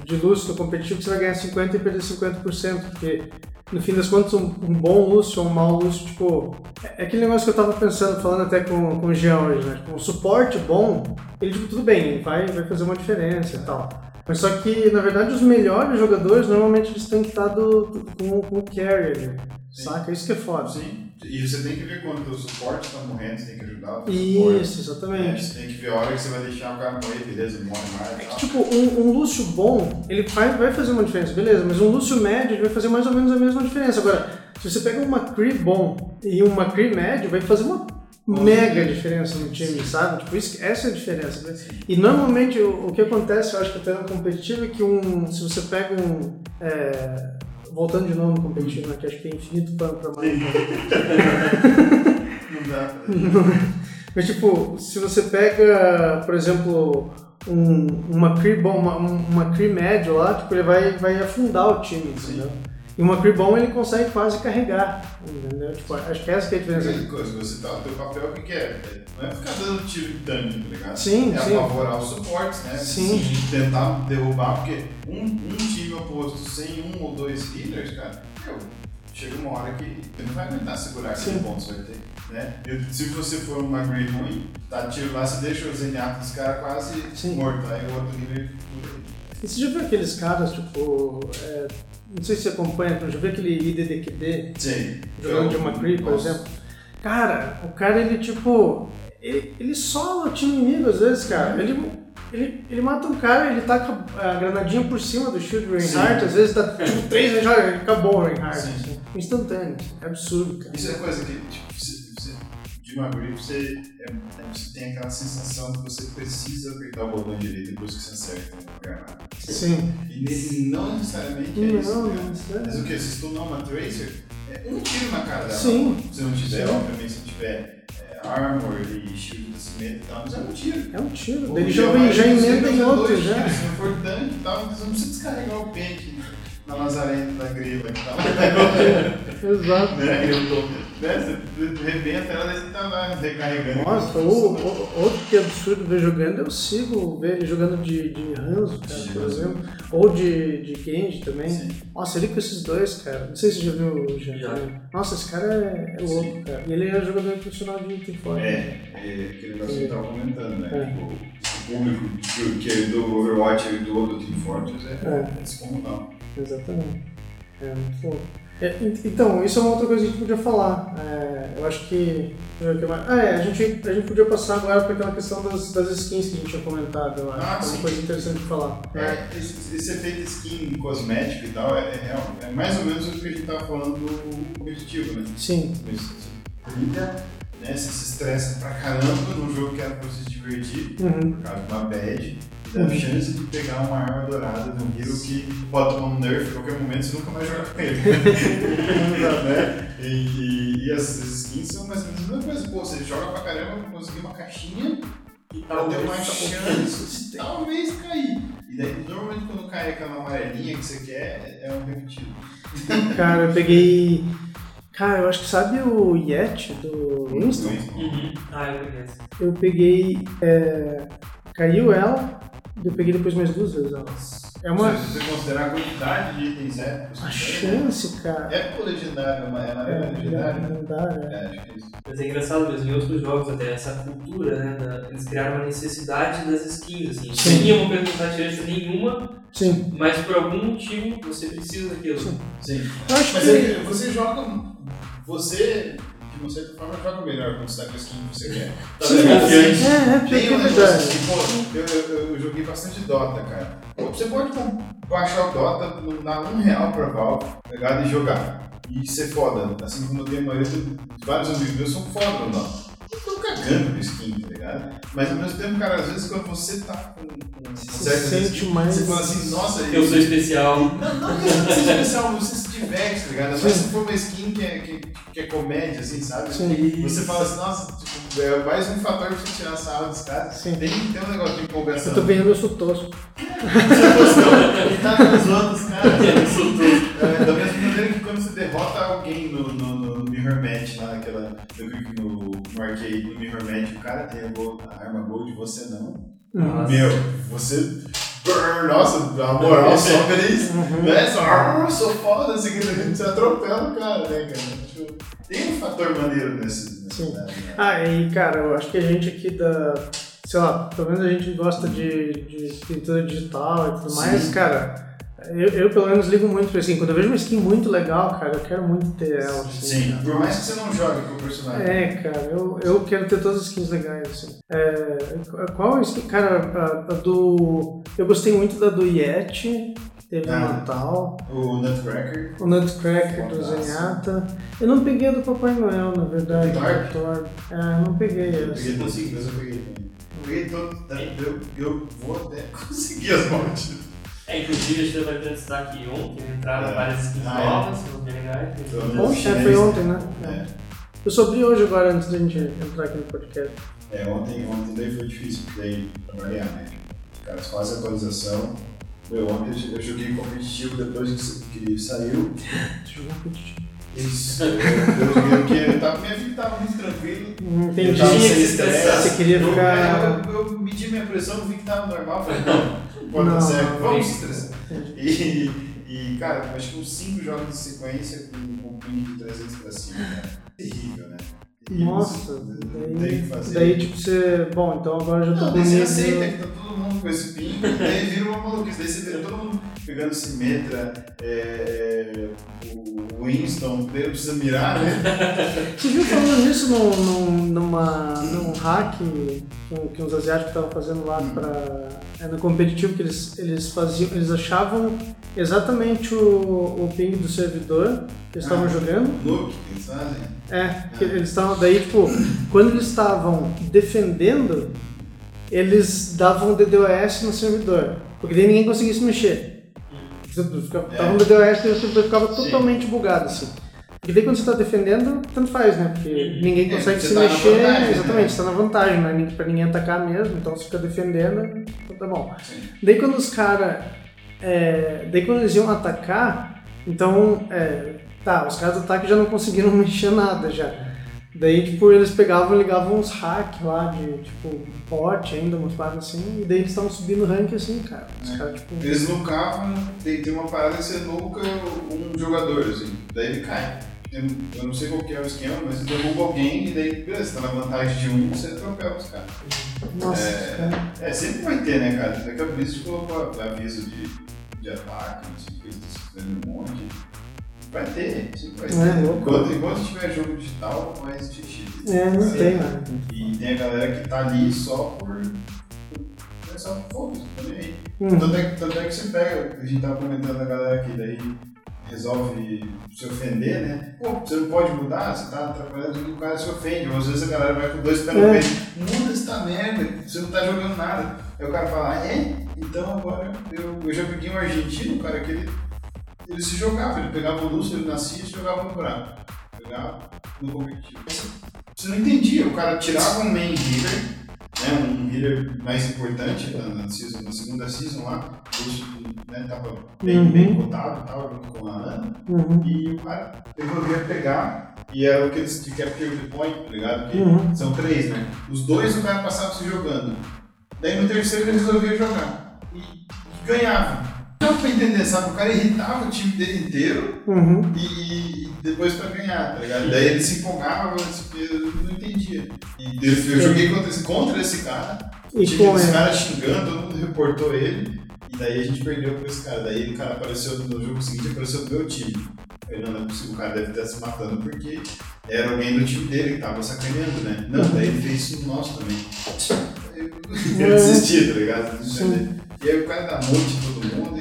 de Lúcio no competitivo, que você vai ganhar 50% e perder 50%, porque no fim das contas um, um bom Lúcio ou um mau Lúcio, tipo, é, é aquele negócio que eu tava pensando, falando até com, com o Jean hoje, né? Tipo, um suporte bom, ele, tipo, tudo bem, vai, vai fazer uma diferença e tal. Mas só que, na verdade, os melhores jogadores, normalmente eles têm que estar do, do- com, com o carry ali, Sim. saca? Isso que é foda. Sim. E você tem que ver quando o suporte tá morrendo, você tem que ajudar o suporte. Isso, É, exatamente. Você tem que ver a hora que você vai deixar o cara morrer, beleza, morre mais É que, tipo, um, um Lúcio bom, ele vai, vai fazer uma diferença, beleza, mas um Lúcio médio, ele vai fazer mais ou menos a mesma diferença. Agora, se você pega um McCree bom e um McCree médio, vai fazer uma mega diferença no time, sabe? Tipo, isso, essa é a diferença. né? E normalmente o, o que acontece, eu acho que até no competitivo, é que um, se você pega um. é, voltando de novo no competitivo, né, que acho que tem infinito pano pra mais. Não dá. Mas tipo, se você pega, por exemplo, um, uma Cree bom, uma, uma Cree médio lá, tipo, ele vai, vai afundar o time, entendeu? E uma Cree bom ele consegue quase carregar, entendeu? Tipo, acho que essa que é a diferença. Coisa, você tá, o teu papel o que que é? Não é ficar dando tiro de tanque, tá ligado? Sim, é sim. apavorar os suportes, né? Sim. Tentar derrubar, porque um, um time oposto sem um ou dois healers, cara, meu, chega uma hora que ele não vai aguentar segurar aquele Sim. ponto, você vai ter. Né? E se você for uma green ruim, tá tiro lá, você deixa o zenyato dos caras quase Sim. morto, aí o outro ele. E você já viu aqueles caras, tipo, é, não sei se você acompanha, mas já viu aquele IDDQD Sim. jogando de uma Cree, por exemplo? Cara, o cara ele tipo. Ele, ele sola o time inimigo às vezes, cara. Ele, ele, ele mata um cara, ele taca a granadinha por cima do shield do Reinhardt, às vezes dá tipo três vezes, olha, acabou o Reinhardt. Sim. assim. Instantâneo. É absurdo, cara. Isso é coisa que, tipo, você, você, de uma grip, você, é, é, você tem aquela sensação que você precisa apertar o botão direito depois que você acerta Sim. E nele não necessariamente é Não, isso. né? não, isso é- Mas o que? Se tu não uma Tracer, é um tiro na cara dela. Sim. Se não tiver, Sim. obviamente, se não tiver é, armor e shield de cimento e tal, mas é um tiro. É um tiro. Ele já, já vem, vai já você emenda em outro já. Se não for tanque e tal, você não precisa descarregar o pente na lazarenta da grila e tal. Exato. né? Eu tô, né? Você arrebenta ela, daí você tá lá recarregando. Nossa, o, o- outro que é absurdo ver jogando, eu sigo ver ele jogando de, de Hanzo, cara, De por exemplo. Ou de, de Genji também. Sim. Nossa, ele com esses dois, cara. Não sei se você já viu o Jean. Já. Nossa, esse cara é, é louco, cara. E ele é jogador profissional de Team Fortress. É, é aquele negócio que eu tava comentando, né? É. Tipo, público que, que é do Overwatch e do, do Team Fortress é, É. é descomunal. Exatamente. É muito louco. É, ent- então, isso é uma outra coisa que a gente podia falar. É, eu acho que. Ah, é, a gente, a gente podia passar agora para aquela questão das, das skins que a gente tinha comentado, eu acho. Ah, é uma sim. coisa interessante de falar. É, esse, esse efeito skin cosmético e tal é, é, é mais ou menos o que a gente tava falando do competitivo, né? Sim, né? Você se estressa pra caramba num jogo que era pra você se divertir, uhum. por causa de uma bad, e dá chance de pegar uma arma dourada de um hero que pode tomar um nerf a qualquer momento você nunca mais joga com ele. né? E, e, e as, skins são mais ou menos a mesma coisa. Pô, você joga pra caramba pra conseguir uma caixinha E pra ter uma chance de talvez cair. E daí, normalmente, quando cai aquela amarelinha que você quer, é um repetido. Cara, eu peguei. Cara, eu acho que sabe o Yeti do Winston? Uhum. Ah, eu conheço. Eu peguei. É... Caiu ela, eu peguei depois mais duas vezes ela. É uma. Se você considerar a quantidade de itens épicos, A chance, cara. É pro legendário, é uma é uma é legendária? né? É, acho que é isso. Mas é engraçado mesmo, em outros jogos até, essa cultura, né? da- eles criaram uma necessidade das skins, assim. Sim. Não tinha uma diferença nenhuma, Sim. mas por algum motivo você precisa daquilo. Sim. Sim. Mas que. aí, você joga. Você, de uma certa forma, joga melhor quando você tá com a skin que você quer. Você é confiante. É, é, Tem um é negócio verdade. assim, pô, eu, eu, eu joguei bastante Dota, cara. Você pode baixar o Dota, dar um real pra Valve, pegar e jogar. E ser foda. Assim como eu tenho a maioria de vários amigos meus são foda no Dota. Eu tô cagando com skin, tá ligado? Mas ao mesmo tempo, cara, às vezes quando você tá com, com Se sente skins, mais- você fala assim, nossa, Eu sou especial. não, não que seja especial, você se diverte, tá ligado? Mas se for uma skin que é, que, que é comédia, assim, sabe? Sim. Você fala assim, nossa, tipo, é mais um fator pra você tirar sarro dos caras. Sim. Tem, tem um negócio de empolgação. Eu tô vendo, eu sou tosco. e tá com os outros caras. Eu sou todo. É, da mesma maneira que quando você derrota alguém no, no, no Mirror Match, lá naquela. No, no, no arcade, no Mirror Match, o cara tem a, arma Gold e você não. Nossa. Meu, você. Nossa, a moral sobe ali, Uhum. né? Só, "Ah, sou foda, assim, que você atropela o cara, né, cara? Tipo, Tem um fator maneiro nesse. nesse Sim. né? Ah, e cara, eu acho que a gente aqui da. Sei lá, pelo menos a gente gosta de, de pintura digital e tudo mais, Sim. cara. Eu, eu pelo menos ligo muito pra assim, quando eu vejo uma skin muito legal, cara, eu quero muito ter ela. Assim, Sim, cara. por mais que você não jogue com o personagem. É, cara, eu, eu quero ter todas as skins legais, assim. É, qual skin? Cara, a, a do. Eu gostei muito da do Yeti, teve Ah. Natal. O Nutcracker. O Nutcracker do. Zenyatta. Eu não peguei a do Papai Noel, na verdade. Do Thor? Thor. É, eu não peguei Eu essa. peguei todos os mas eu peguei. Eu peguei todo. Eu, eu vou até conseguir as mortes. É, inclusive, a gente vai ter destaque ontem, entraram É. várias skins Ah, é. novas, são bem legais. Ontem, é, chinês, foi ontem, né? É. Eu soube hoje agora, antes da gente entrar aqui no podcast. É, ontem, ontem daí foi difícil, porque daí, pra variar, né? Os caras fazem a atualização. Eu, ontem eu joguei competitivo depois que, que saiu. Eu um competitivo. Isso. Eu, eu joguei porque eu tava, minha vida tava muito tranquila. Hum, Eu Entendi. tava sem que se estressar. Você queria Eu- ficar. Eu, eu, medi minha pressão, vi que tava normal. Falei, não pode dar certo, vamos se estressar. Entendi. E, e, cara, acho que uns 5 jogos de sequência com um ping de 300 pra cima, cara. Terrível, né? Nossa, daí, tem o que fazer. daí tipo você. Bom, então agora já tô Não, daí você aceita que tá todo mundo com esse ping, daí vira uma maluquice. Daí você vê todo mundo pegando Simetra, é, o Winston, daí não precisa mirar, né? Você viu falando nisso num, num, numa, num hack que, os asiáticos estavam fazendo lá Hum. pra, é, no competitivo que eles, eles faziam, eles achavam exatamente o, o ping do servidor que eles estavam Ah. jogando. Nuke, que eles fazem. É, eles estavam. Daí, tipo, quando eles estavam defendendo, eles davam DDoS no servidor. Porque daí ninguém conseguia se mexer. É. Tava um DDoS e o servidor ficava Sim. totalmente bugado, assim. Porque daí quando você tá defendendo, tanto faz, né? Porque ninguém É, consegue você se tá mexer. vantagem, exatamente, né? você tá na vantagem, não é ninguém- pra ninguém atacar mesmo, então você fica defendendo, então tá bom. Sim. Daí quando os caras. daí quando eles iam atacar, então. é, tá, os caras do ataque já não conseguiram mexer nada já. Daí, tipo, eles pegavam e ligavam uns hacks lá de, tipo, bot ainda, umas paradas assim, e daí eles estavam subindo rank assim, cara. Os É. caras, tipo. Eles nucavam, tem, tem uma parada que você nuca um jogador, assim, daí ele cai. Eu, eu não sei qual que é o esquema, mas você derruba alguém e daí, beleza, você tá na vantagem de um, você atropela os caras. Nossa, É. cara. É, sempre vai ter, né, cara? Daqui a Blizzard colocou aviso de, de ataque, não sei o que, eles estão um monte. Vai ter, sempre vai É, ter. louco. Enquanto, enquanto tiver jogo digital, vai existir cheat. É, não tem, ter. né? E tem a galera que tá ali só por. É só por tá nem aí. Hum. Tanto é, que- tanto é que você pega, a gente tava comentando a galera que daí resolve se ofender, né? Pô, você não pode mudar, você tá atrapalhando e o cara se ofende. Ou às vezes a galera vai com dois pés no É. peito, muda essa merda, você não tá jogando nada. Aí o cara fala, é? Então agora eu, eu já peguei um argentino, cara, que ele, ele se jogava, ele pegava o Lúcio, ele nascia e se jogava no buraco. Pegava no competitivo. Você não entendia, o cara tirava um main healer, né, um healer mais importante na, na, season, na segunda season lá, o Lúcio né, tava bem, Uhum. bem cotado, tava junto com a Ana, Uhum. e o cara resolvia pegar, e era o que eles de capture the point, tá ligado? Que Uhum. são três, né? Os dois o cara passava se jogando. Daí no terceiro ele resolvia jogar. E, e ganhava. Dá pra entender, sabe? O cara irritava o time dele inteiro Uhum. e, depois pra ganhar, tá ligado? Daí ele se empolgava, eu não entendia. E eu, joguei contra esse, contra esse cara, o E time com dos ele. caras xingando, todo mundo reportou ele, e daí a gente perdeu pra esse cara. Daí o cara apareceu no jogo seguinte, apareceu do meu time. Eu não, não é possível, o cara deve estar se matando porque era alguém do time dele que tava sacaneando, né? Não, daí ele fez isso no nosso também. Eu, eu desisti, tá ligado? E aí o cara dá monte em todo mundo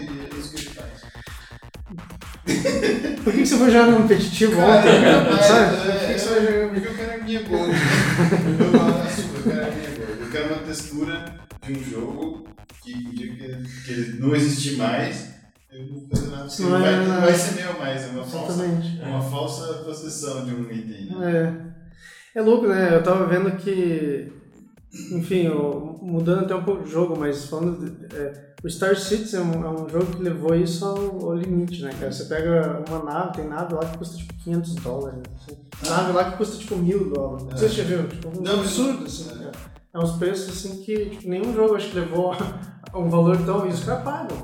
Por que que você foi jogar no competitivo Cara, ontem, cara? mas, Sabe? é, Por que que você vai jogar Porque eu quero a minha gold. Eu quero a minha gold. Eu quero uma textura de um jogo que que, que ele não existir mais, eu não vou fazer nada. Porque Não não, é vai, não vai ser meu mais, é uma falsa, Exatamente. é uma falsa possessão de um item. Né? É. É louco, né? Eu tava vendo que. Enfim, mudando até um pouco o jogo, mas falando. de- é, o Star Citizen é um, é um jogo que levou isso ao, ao limite, né, cara? Você pega uma nave, tem nave lá que custa tipo 500 dólares. Assim. Nave lá que custa tipo mil dólares. Se você já viu, tipo, um Não, absurdo, assim, cara. É uns preços assim que tipo, nenhum jogo acho que levou a um valor tão. E os caras pagam.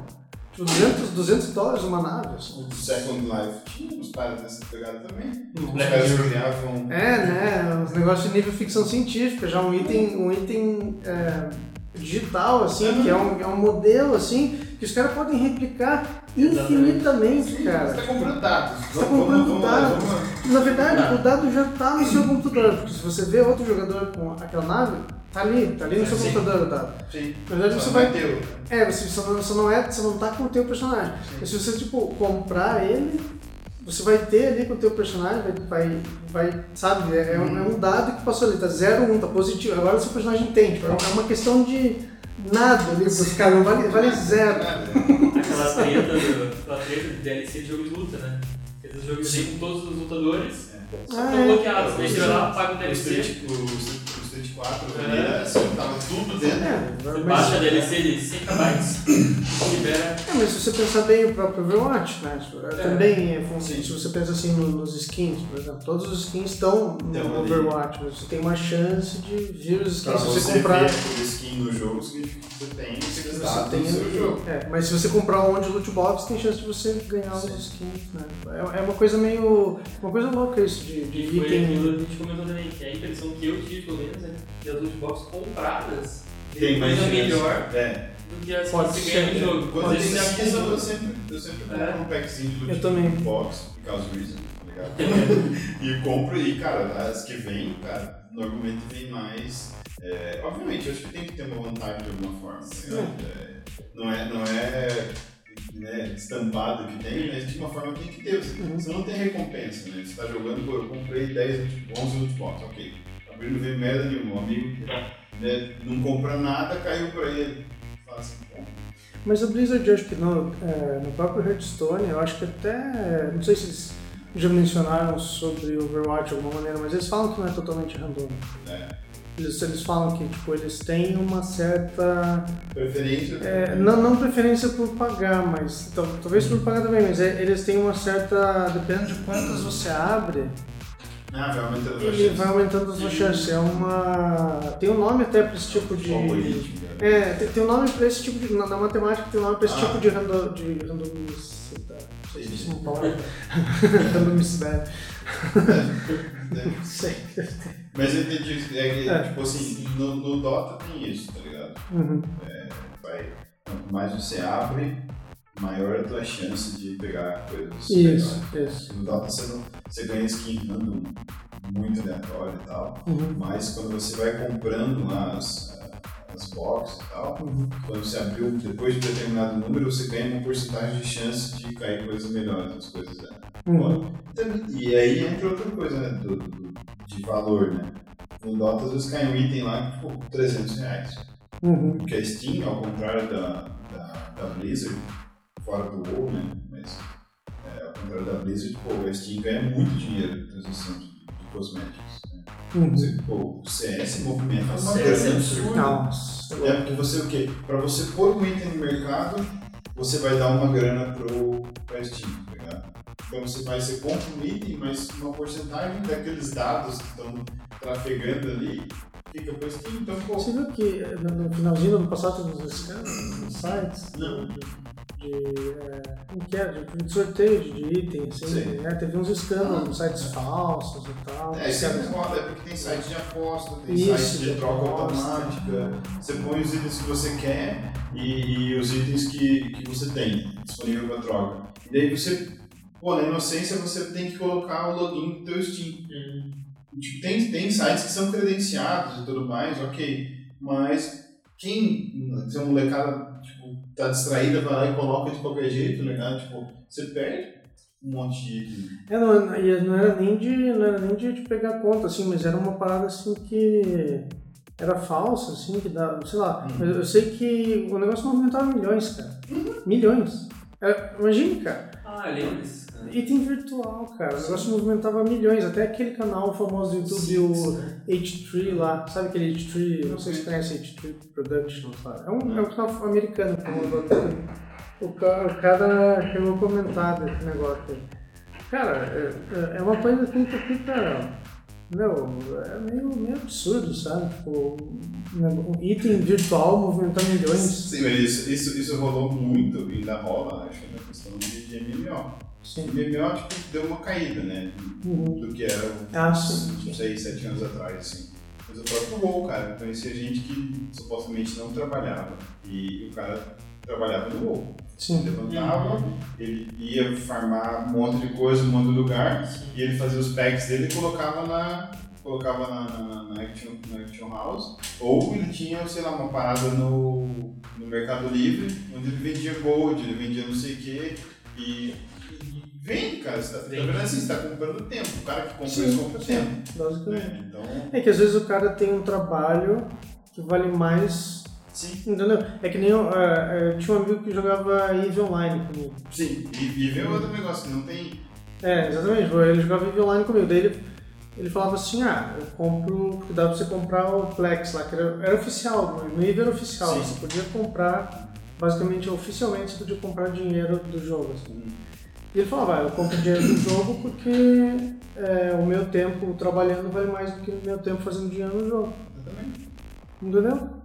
Tipo, 200, 200 dólares uma nave. Assim. O Second Life tinha uns caras dessa pegada também. Os caras criavam. É, né? Os negócios de nível ficção científica, já um item, um item é, digital, assim, que é um, é um modelo, assim, que os caras podem replicar infinitamente, cara. Você tá comprando dados. Você tá comprando dados. vamos- Na verdade, o dado já tá no seu computador, porque se você vê outro jogador com aquela nave, tá ali, tá ali no seu Sim. computador o dado. Sim. Na verdade, você Só vai. é. É, você, você, não, você não é, você não tá com o teu personagem. Mas se você, tipo, comprar ele, você vai ter ali com o teu personagem, vai, vai, vai sabe, é, é um, é um dado que passou ali, tá 0, 1, um, tá positivo. Agora o seu personagem tem, tipo, é uma questão de nada ali pros caras, não vale, vale zero. Aquela treta, do, aquela treta de DLC de jogo de luta, né? Esses jogos assim com todos os lutadores só Ah, estão é. bloqueados. Você vai lá, paga o O DLC, Street, o, o Street 4 É. ali era assim, tava tudo dentro. É, você mas, baixa a DLC de 100 KB e libera. é, mas se você pensar bem o próprio Overwatch, né? tipo, É. Também é função. Sim. Se você pensa assim no- nos skins, por exemplo, todos os skins estão no. Overwatch, mas você tem uma chance de vir os Pra skins se você você comprar. ver skin no jogo, significa que você tem Você dados tem no seu jogo. É, mas se você comprar um de loot box, tem chance de você ganhar os skins, né? É, é uma coisa meio. Uma coisa louca isso de, de E foi a item. gente comentou também, que a impressão que eu tive, pelo menos, é que as loot boxes compradas Tem mais chance. melhor É. do que as Pode que você ganha no jogo. Quando você skins, eu sempre, eu sempre compro É. um packzinho de loot também. box, por causa do Reason, tá ligado? e compro, e cara, as que vêm, cara, normalmente vem mais. é, obviamente, eu acho que tem que ter uma vantagem de alguma forma. ligado? É, não é, não é né, estampado que tem, mas de uma forma tem que ter. Você, Uhum. você não tem recompensa, né? Você tá jogando, pô, eu comprei 10, loot- 11 loot box, ok. Abrindo não veio merda nenhuma. Um amigo que né, não compra nada, caiu pra ele. Fala assim, bom, Mas a Blizzard, eu acho que no, é, no próprio Hearthstone, eu acho que até. Não sei se eles já mencionaram sobre o Overwatch de alguma maneira, mas eles falam que não é totalmente randômico. né? Eles, eles falam que tipo, eles têm uma certa. Preferência. É, não, não preferência por pagar, mas. tal- Talvez por pagar também, mas é- eles têm uma certa. Dependendo de quantas você abre, Ah, vai aumentando a ele chance. vai aumentando a sua chance. É uma. Tem um nome até para esse tipo de. Algoritmo, né? É, tem, tem um nome para esse tipo de. Na, na matemática tem um nome para esse Ah. tipo de, rando, de randomicidade. Não sei se isso é uma palavra. Randomicidade. Né? Não sei. Mas eu entendi, é, que, É. tipo assim, no, no Dota tem isso, tá ligado? Uhum. Vai, quanto mais você abre, maior a tua chance de pegar coisas Isso, melhores. isso. No Dota você, não, você ganha skin random muito aleatório e tal, Uhum. mas quando você vai comprando lá as, as boxes e tal, Uhum. quando você abriu, depois de determinado número, você ganha uma porcentagem de chance de cair coisas melhores, as coisas é. Uhum. Então, E aí entra outra coisa, né, do, do- de valor, né? No Dota, às vezes cai um item lá, tipo, 300 reais. Uhum. Porque a Steam, ao contrário da, da, da Blizzard, fora do WoW, né? Mas é, ao contrário da Blizzard, pô, a Steam ganha muito dinheiro em transação de, de cosméticos. Né? Uhum. Você, pô, o CS movimenta uma CS é grana. absurdo. Nossa. É porque você o quê? Pra você pôr um item no mercado, você vai dar uma grana pro, pra Steam, tá ligado? Então você vai, você compra um item, mas uma porcentagem daqueles dados que estão trafegando ali fica pra Steam. Então, pô, Você viu que no, no finalzinho do ano passado teve uns nos sites? Não. De, é, é? De, de sorteio de, de itens, assim, Sim. né? Teve uns escândalos nos sites falsos e tal. É, isso é foda, é porque tem site de aposta, tem Isso, site de de troca aposta. automática. Você põe os itens que você quer e, e os itens que, que você tem disponível para troca. E daí você, pô, na inocência você tem que colocar o login do teu Steam. Tipo, tem, tem sites que são credenciados e tudo mais, ok. Mas quem, se a molecada tá distraída, vai lá e coloca de qualquer jeito, legal? Tipo, você perde um monte de. É, não, e não era nem de não era nem de, de pegar conta, assim, mas era uma parada assim que era falsa, assim, que dá, sei lá. Uhum. Mas eu sei que o negócio movimentava milhões, cara. Milhões. É, imagine, cara. Ah, lembro. Item virtual, cara. O negócio movimentava milhões. Até aquele canal famoso do YouTube, Sim, o sim. H3 lá. Sabe aquele H3? Não sei se conhece H3 Production, sabe? É um, é um canal americano até. O cara, cara chegou a comentar desse negócio aí. Cara, é, é uma coisa assim que fica. Meu, é meio, meio absurdo, sabe? Tipo, um item virtual movimentando milhões. Sim, mas isso, isso, isso rolou muito e ainda rola, acho, na questão de, de MMO. Sim. MMO, tipo, deu uma caída, né? Uhum. Do que era Ah, sim. uns 6, 7 anos atrás, assim. Mas o próprio WoW, cara, eu conhecia gente que supostamente não trabalhava. E o cara trabalhava no WoW. Sim. Levantava, ele ia farmar um monte de coisa, um monte de lugar, e ele fazia os packs dele e colocava na. Colocava na, na, na, action, na Action House, ou ele tinha, sei lá, uma parada no, no Mercado Livre, onde ele vendia gold, ele vendia não sei o quê, e, e vende, cara. Você tá, tá assim, você tá comprando tempo. O cara que compra Sim, isso compra sim. tempo. Basicamente. Né? Então, É que às vezes o cara tem um trabalho que vale mais. Sim. Entendeu? É que nem eu, é, é, tinha um amigo que jogava EVE Online comigo. Sim. E, e vê outro negócio, não tem. É, exatamente. Ele jogava EVE Online comigo. Daí ele, ele falava assim: ah, eu compro. Porque dá pra você comprar o Plex lá, que era, era oficial, no EVE era oficial. Sim. Você podia comprar, basicamente, oficialmente, você podia comprar dinheiro do jogo. Assim. E ele falava: ah, eu compro dinheiro do jogo porque é, o meu tempo trabalhando vale mais do que o meu tempo fazendo dinheiro no jogo. Exatamente. Entendeu?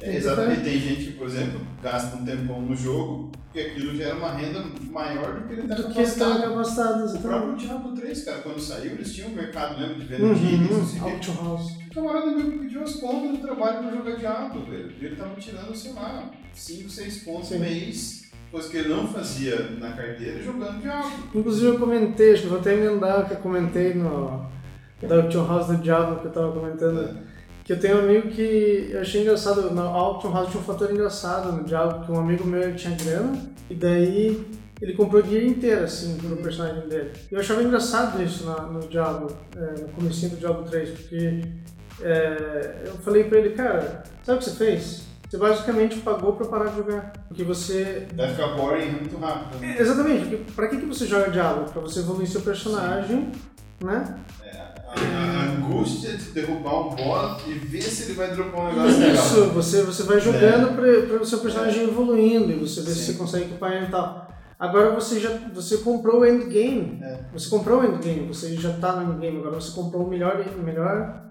É, exatamente. Tem gente que, por exemplo, gasta um tempão no jogo e aquilo gera uma renda maior do que ele está do que está capacitado. capacitado, O próprio exatamente. Diablo 3, cara, quando saiu, eles tinham um mercado, lembra, de venda de itens, não sei Uhum, o camarada meu pediu as contas do trabalho pra jogar Diablo, velho. E ele tava tirando, sei lá, 5, 6 pontos Sim. mês, coisa que ele não fazia na carteira jogando Diablo. Inclusive eu comentei, acho que vou até emendar o que eu comentei no da Auction House do Diablo que eu tava comentando. Que eu tenho um amigo que eu achei engraçado, na Auction House tinha um fator engraçado no Diablo, que um amigo meu tinha grana, e daí ele comprou o dia inteiro, assim, pro personagem dele. E eu achava engraçado isso na, no Diablo, é, no comecinho do Diablo 3, porque é, eu falei pra ele, cara, sabe o que você fez? Você basicamente pagou pra parar de jogar. Porque você Vai ficar boring muito rápido. né? é, Exatamente, porque pra que, que você joga Diablo? Pra você evoluir seu personagem, né? A, a angústia de derrubar um boss e ver se ele vai dropar um negócio legal. Isso, você, você vai jogando pra, pra o seu personagem evoluindo e você vê se Sim. você consegue equipar ele e tal. Agora você já você comprou o endgame. É. Você comprou o endgame, você já tá no endgame, agora você comprou o melhor, o melhor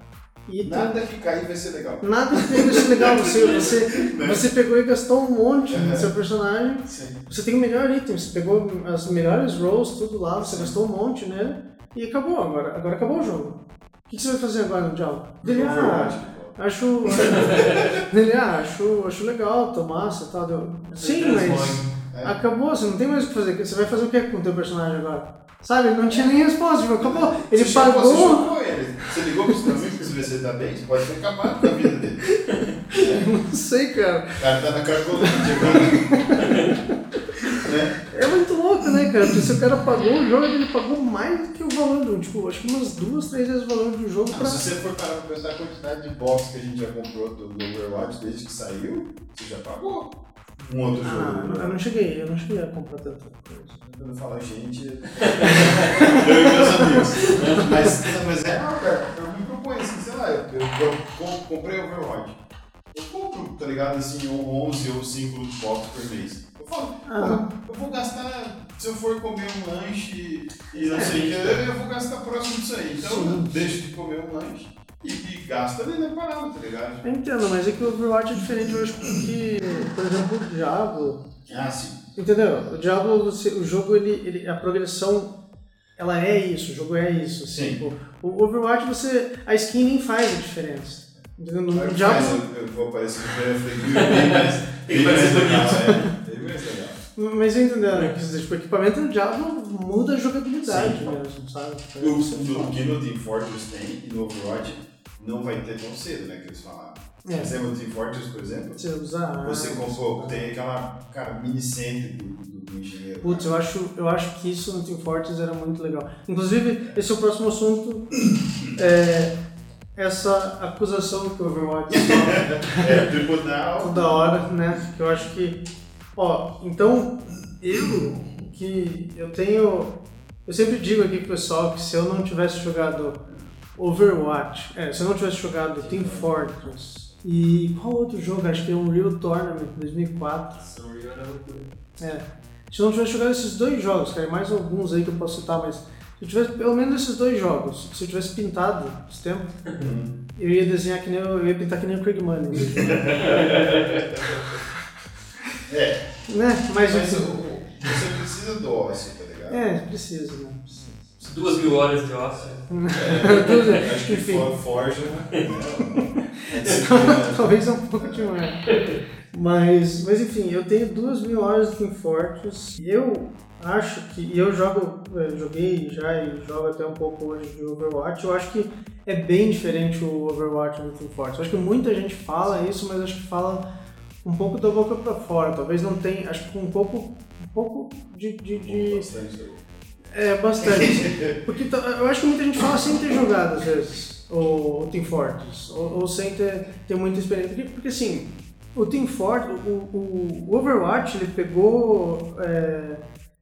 item. Nada que cair vai ser legal. Nada que fez isso legal. Você, você, Né? você pegou e gastou um monte Uhum. no seu personagem. Sim. Você tem o melhor item, você pegou as melhores rolls, tudo lá, você gastou um monte nele e acabou agora. Agora acabou o jogo. O que você vai fazer agora no Diablo? Ele, Overwatch, ah, acho. Ele, ah, acho, acho legal, tô massa e tal. Deu, Sim, mas É. acabou, você não tem mais o que fazer. Você vai fazer o que com o teu personagem agora? Sabe, ele não tinha nem resposta, tipo, acabou. Ele Você chamou- Você pagou. chamou ele. Você ligou pro seu amigo pra ver se ele tá bem? Você pode ter acabado com a vida dele. Não sei, cara. O cara tá na Cracolândia agora. né? É muito louco, cara? Porque se o cara pagou o jogo, ele pagou mais do que o valor do. Tipo, acho que umas duas, três vezes o valor do jogo Não, pra. se você for parar pra pensar a quantidade de box que a gente já comprou do Overwatch desde que saiu, você já pagou um outro Ah, jogo. eu não cheguei, eu não cheguei a comprar tanta coisa. Quando fala gente, eu e meus amigos. Mas, mas é, não, cara, eu me proponho assim, sei lá, eu, eu, eu com- comprei Overwatch. Eu compro, tá ligado, assim, ou 11 ou 5 loot box por mês. Eu falo, Ah. pô, eu vou gastar, se eu for comer um lanche e não sei o que, eu vou gastar próximo disso aí. Então Sim. eu deixo de comer um lanche e, e gasta ali na parada, tá ligado? Eu entendo, mas é que o Overwatch é diferente hoje porque, por exemplo, o Diablo. Ah, sim. Entendeu? O Diablo, você- o jogo, ele, ele, a progressão, ela é isso, o jogo é isso. Assim, Sim. Tipo, o Overwatch, você, a skin nem faz a diferença. Entendeu? No Mas Diablo, eu vou aparecer no mais, Tem que mais parecer legal, né? é. Bem mais legal. Mas eu entendo, né? Tipo, o equipamento do Diablo muda a jogabilidade Sim. mesmo, sabe? O, Isso é o foda. que no Team Fortress tem e no Overwatch não vai ter tão cedo, né? Que eles falaram. É. Você lembra do Team Fortress, por exemplo? Você usar. Você comprou, tá? tem aquela, cara, mini center do, do, engenheiro. Putz, cara. eu acho, eu acho que isso no Team Fortress era muito legal. Inclusive, esse é o próximo assunto. É, essa acusação que o Overwatch É, tribunal. toda hora, né? Que eu acho que. Ó, então, eu que eu tenho. Eu sempre digo aqui pro pessoal que se eu não tivesse jogado Overwatch, é, se eu não tivesse jogado Team Fortress e qual outro jogo? Acho que é um Real Tournament 2004. São Rio era loucura. É. Se eu não tivesse jogado esses dois jogos, cara, mais alguns aí que eu posso citar, mas se eu tivesse pelo menos esses dois jogos, se eu tivesse pintado esse tempo, Uhum. eu ia desenhar que nem eu, eu ia pintar que nem o Craig Manning. É, né? Mas, mas o- você precisa do ócio, tá ligado? É, precisa, né? Precisa. Duas mil horas de ócio. Acho que Enfim. for, forja, né? É disciplina. Talvez é um pouco demais. Mas, mas enfim, eu tenho duas mil horas de Team Fortress. E eu acho que. E eu jogo, eh, joguei já e jogo até um pouco hoje de Overwatch. Eu acho que é bem diferente o Overwatch do Team Fortress. Eu acho que muita gente fala isso, mas acho que fala um pouco da boca pra fora. Talvez não tenha. Acho que com um pouco. Um pouco de. de, de- Bastante é, bastante. Porque eu acho que muita gente fala sem ter jogado, às vezes, o, o Team Fortress, ou, ou sem ter, ter muita experiência. Porque, porque assim, o Team Fortress, o, o, o Overwatch, ele pegou. é,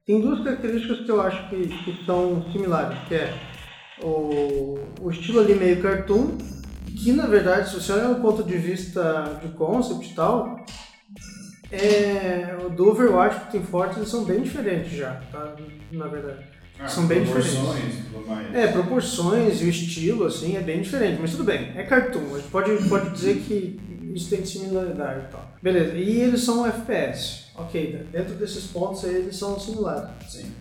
tem duas características que eu acho que, que são similares, que é o, o estilo ali meio cartoon, que na verdade, se você olhar do ponto de vista de concept e tal, é, o do Overwatch e do Team Fortress eles são bem diferentes já, tá? Na verdade. Ah, São bem mais. É, proporções e o estilo, assim, é bem diferente, mas tudo bem, é cartoon, a gente pode, pode dizer que isso tem similaridade e tal. Beleza, e eles são FPS, ok, dentro desses pontos aí eles são similares. Sim.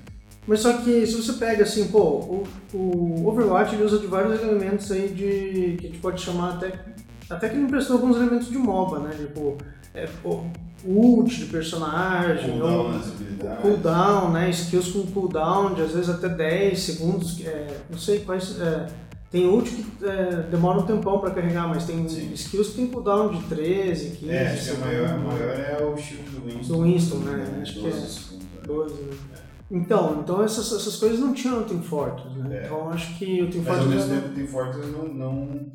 Mas só que se você pega assim, pô, o, o Overwatch ele usa de vários elementos aí de. que a gente pode chamar até. Até que ele emprestou alguns elementos de MOBA, né? Tipo, é, o ult de personagem, Cooldown ou- habilidades. cooldown, né? Skills com cooldown de às vezes até 10 segundos. que É, não sei quais. é, tem ult que é, demora um tempão pra carregar, mas tem Sim. skills que tem cooldown de 13, 15. É, acho que a maior, maior é o shield do Winston. Do Winston, né? Acho que 12 é. segundos, né? 12, né? Então, então essas, essas coisas não tinham no Team Fortress, né? É. Então acho que o Team Mas ao Fortress mesmo era- tempo o Team Fortress não, não,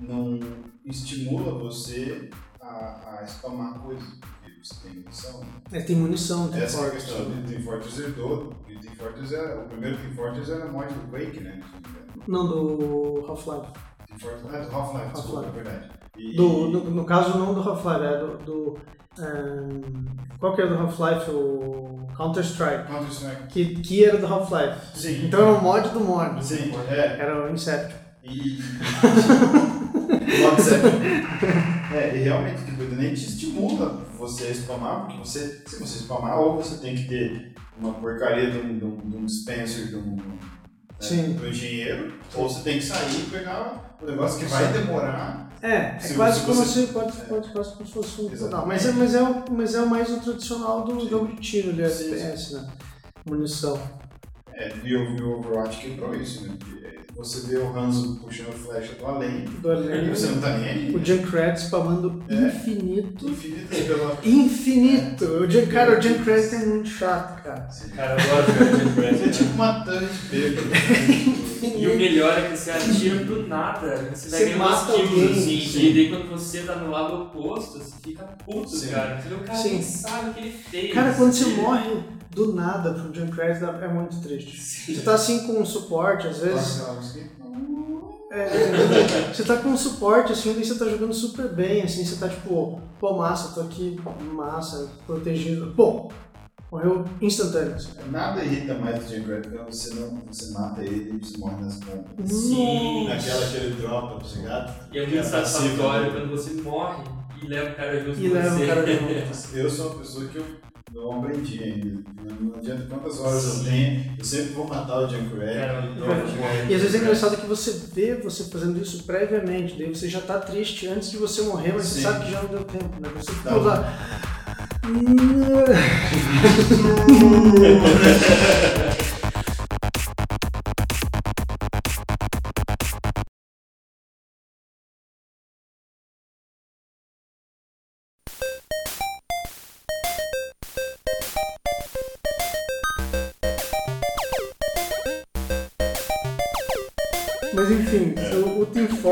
não estimula você a, a spamar coisas, porque você tem munição. né? é, tem munição no Team Essa é a Fortress. questão. O Team Fortress herdou, porque o Team Fortress era, o primeiro Team Fortress era mod do Quake, né? não do Half-Life. Team Fortress, ah, do Half-Life, desculpa, é verdade. E, Do, no, no caso, não do Half-Life, é do. do ehm, qual que é do Half-Life? O Counter-Strike. Counter-Strike. Que, que era do Half-Life. Sim. Então era um mod do mod. Sim, é. Era o Inception. E. Pode ser. É, e realmente, tipo, ele nem te estimula você a spamar, porque você, se você spamar, ou você tem que ter uma porcaria de um, de um, de um dispenser de um, né, engenheiro, ou você tem que sair e pegar o negócio que vai demorar. É, é Se- quase se como você- se pode, pode quase como se fosse um cooldown. Mas é, mas, é o, mas é o mais o tradicional do Sim. jogo de tiro, ali, Sim, FPS, né? Munição. É, e o, e o Overwatch quebrou isso, né? Você vê o Hanzo puxando flecha do além, Do além. você não tá nem aí. O Junkrat spamando É. infinito. Infinito pela. Infinito! O Junk, cara, o Junkrat é muito chato, cara. Cara, eu gosto de jogar Jump É tipo uma tanque de bêbado. E o melhor é que você atira do nada, você vai Você ganhando mata alguém, assim, sim. e daí quando você tá no lado oposto, você fica puto, Sim. cara. Entendeu? O cara Sim. nem sabe o que ele fez. Cara, quando você morre do nada pro Junkrat é muito triste. Sim. Você tá assim com um suporte, às vezes. Nossa, É, você tá com um suporte, assim, daí você tá jogando super bem, assim, você tá tipo, pô, massa, tô aqui, massa, protegido. Pô, morreu instantâneo. Assim. Nada irrita mais do Junkrat quando você não você mata ele e você morre nas pontas. Sim. Naquela que ele dropa, tá ligado? E é muito satisfatório né? quando você morre e leva o cara junto E com leva você. o cara junto. Eu sou uma pessoa que eu não aprendi ainda. Não, adianta quantas horas eu tenho, eu sempre vou matar o Junkrat. Eu Junkrat. E às vezes é engraçado que você vê você fazendo isso previamente, daí você já tá triste antes de você morrer, mas você Sim. sabe que já não deu tempo, né? Você Tá. lá.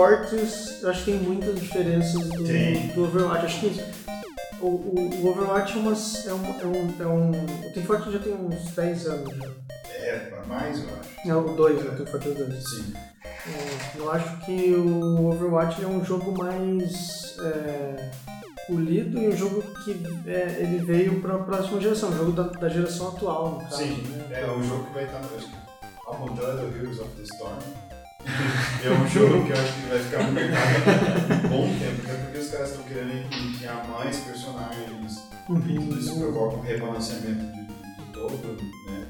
Fortress, eu acho que tem muitas diferenças do, do Overwatch. Acho que o, o, o Overwatch é, umas, é, um, é, um, é um. O Team Fortress já tem uns 10 anos já. É, mais, eu acho. É o 2, né? O Team Fortress 2. Sim. É, Eu acho que o Overwatch é um jogo mais é, polido e um jogo que é, ele veio para a próxima geração, um jogo da, da geração atual, no caso. Sim, né? é um jogo que vai estar, acho que, ao contrário do Heroes of the Storm, é um jogo que eu acho que vai ficar no mercado por um bom tempo, até porque os caras estão querendo criar mais personagens e tudo isso provoca um rebalanceamento de, de todo, né,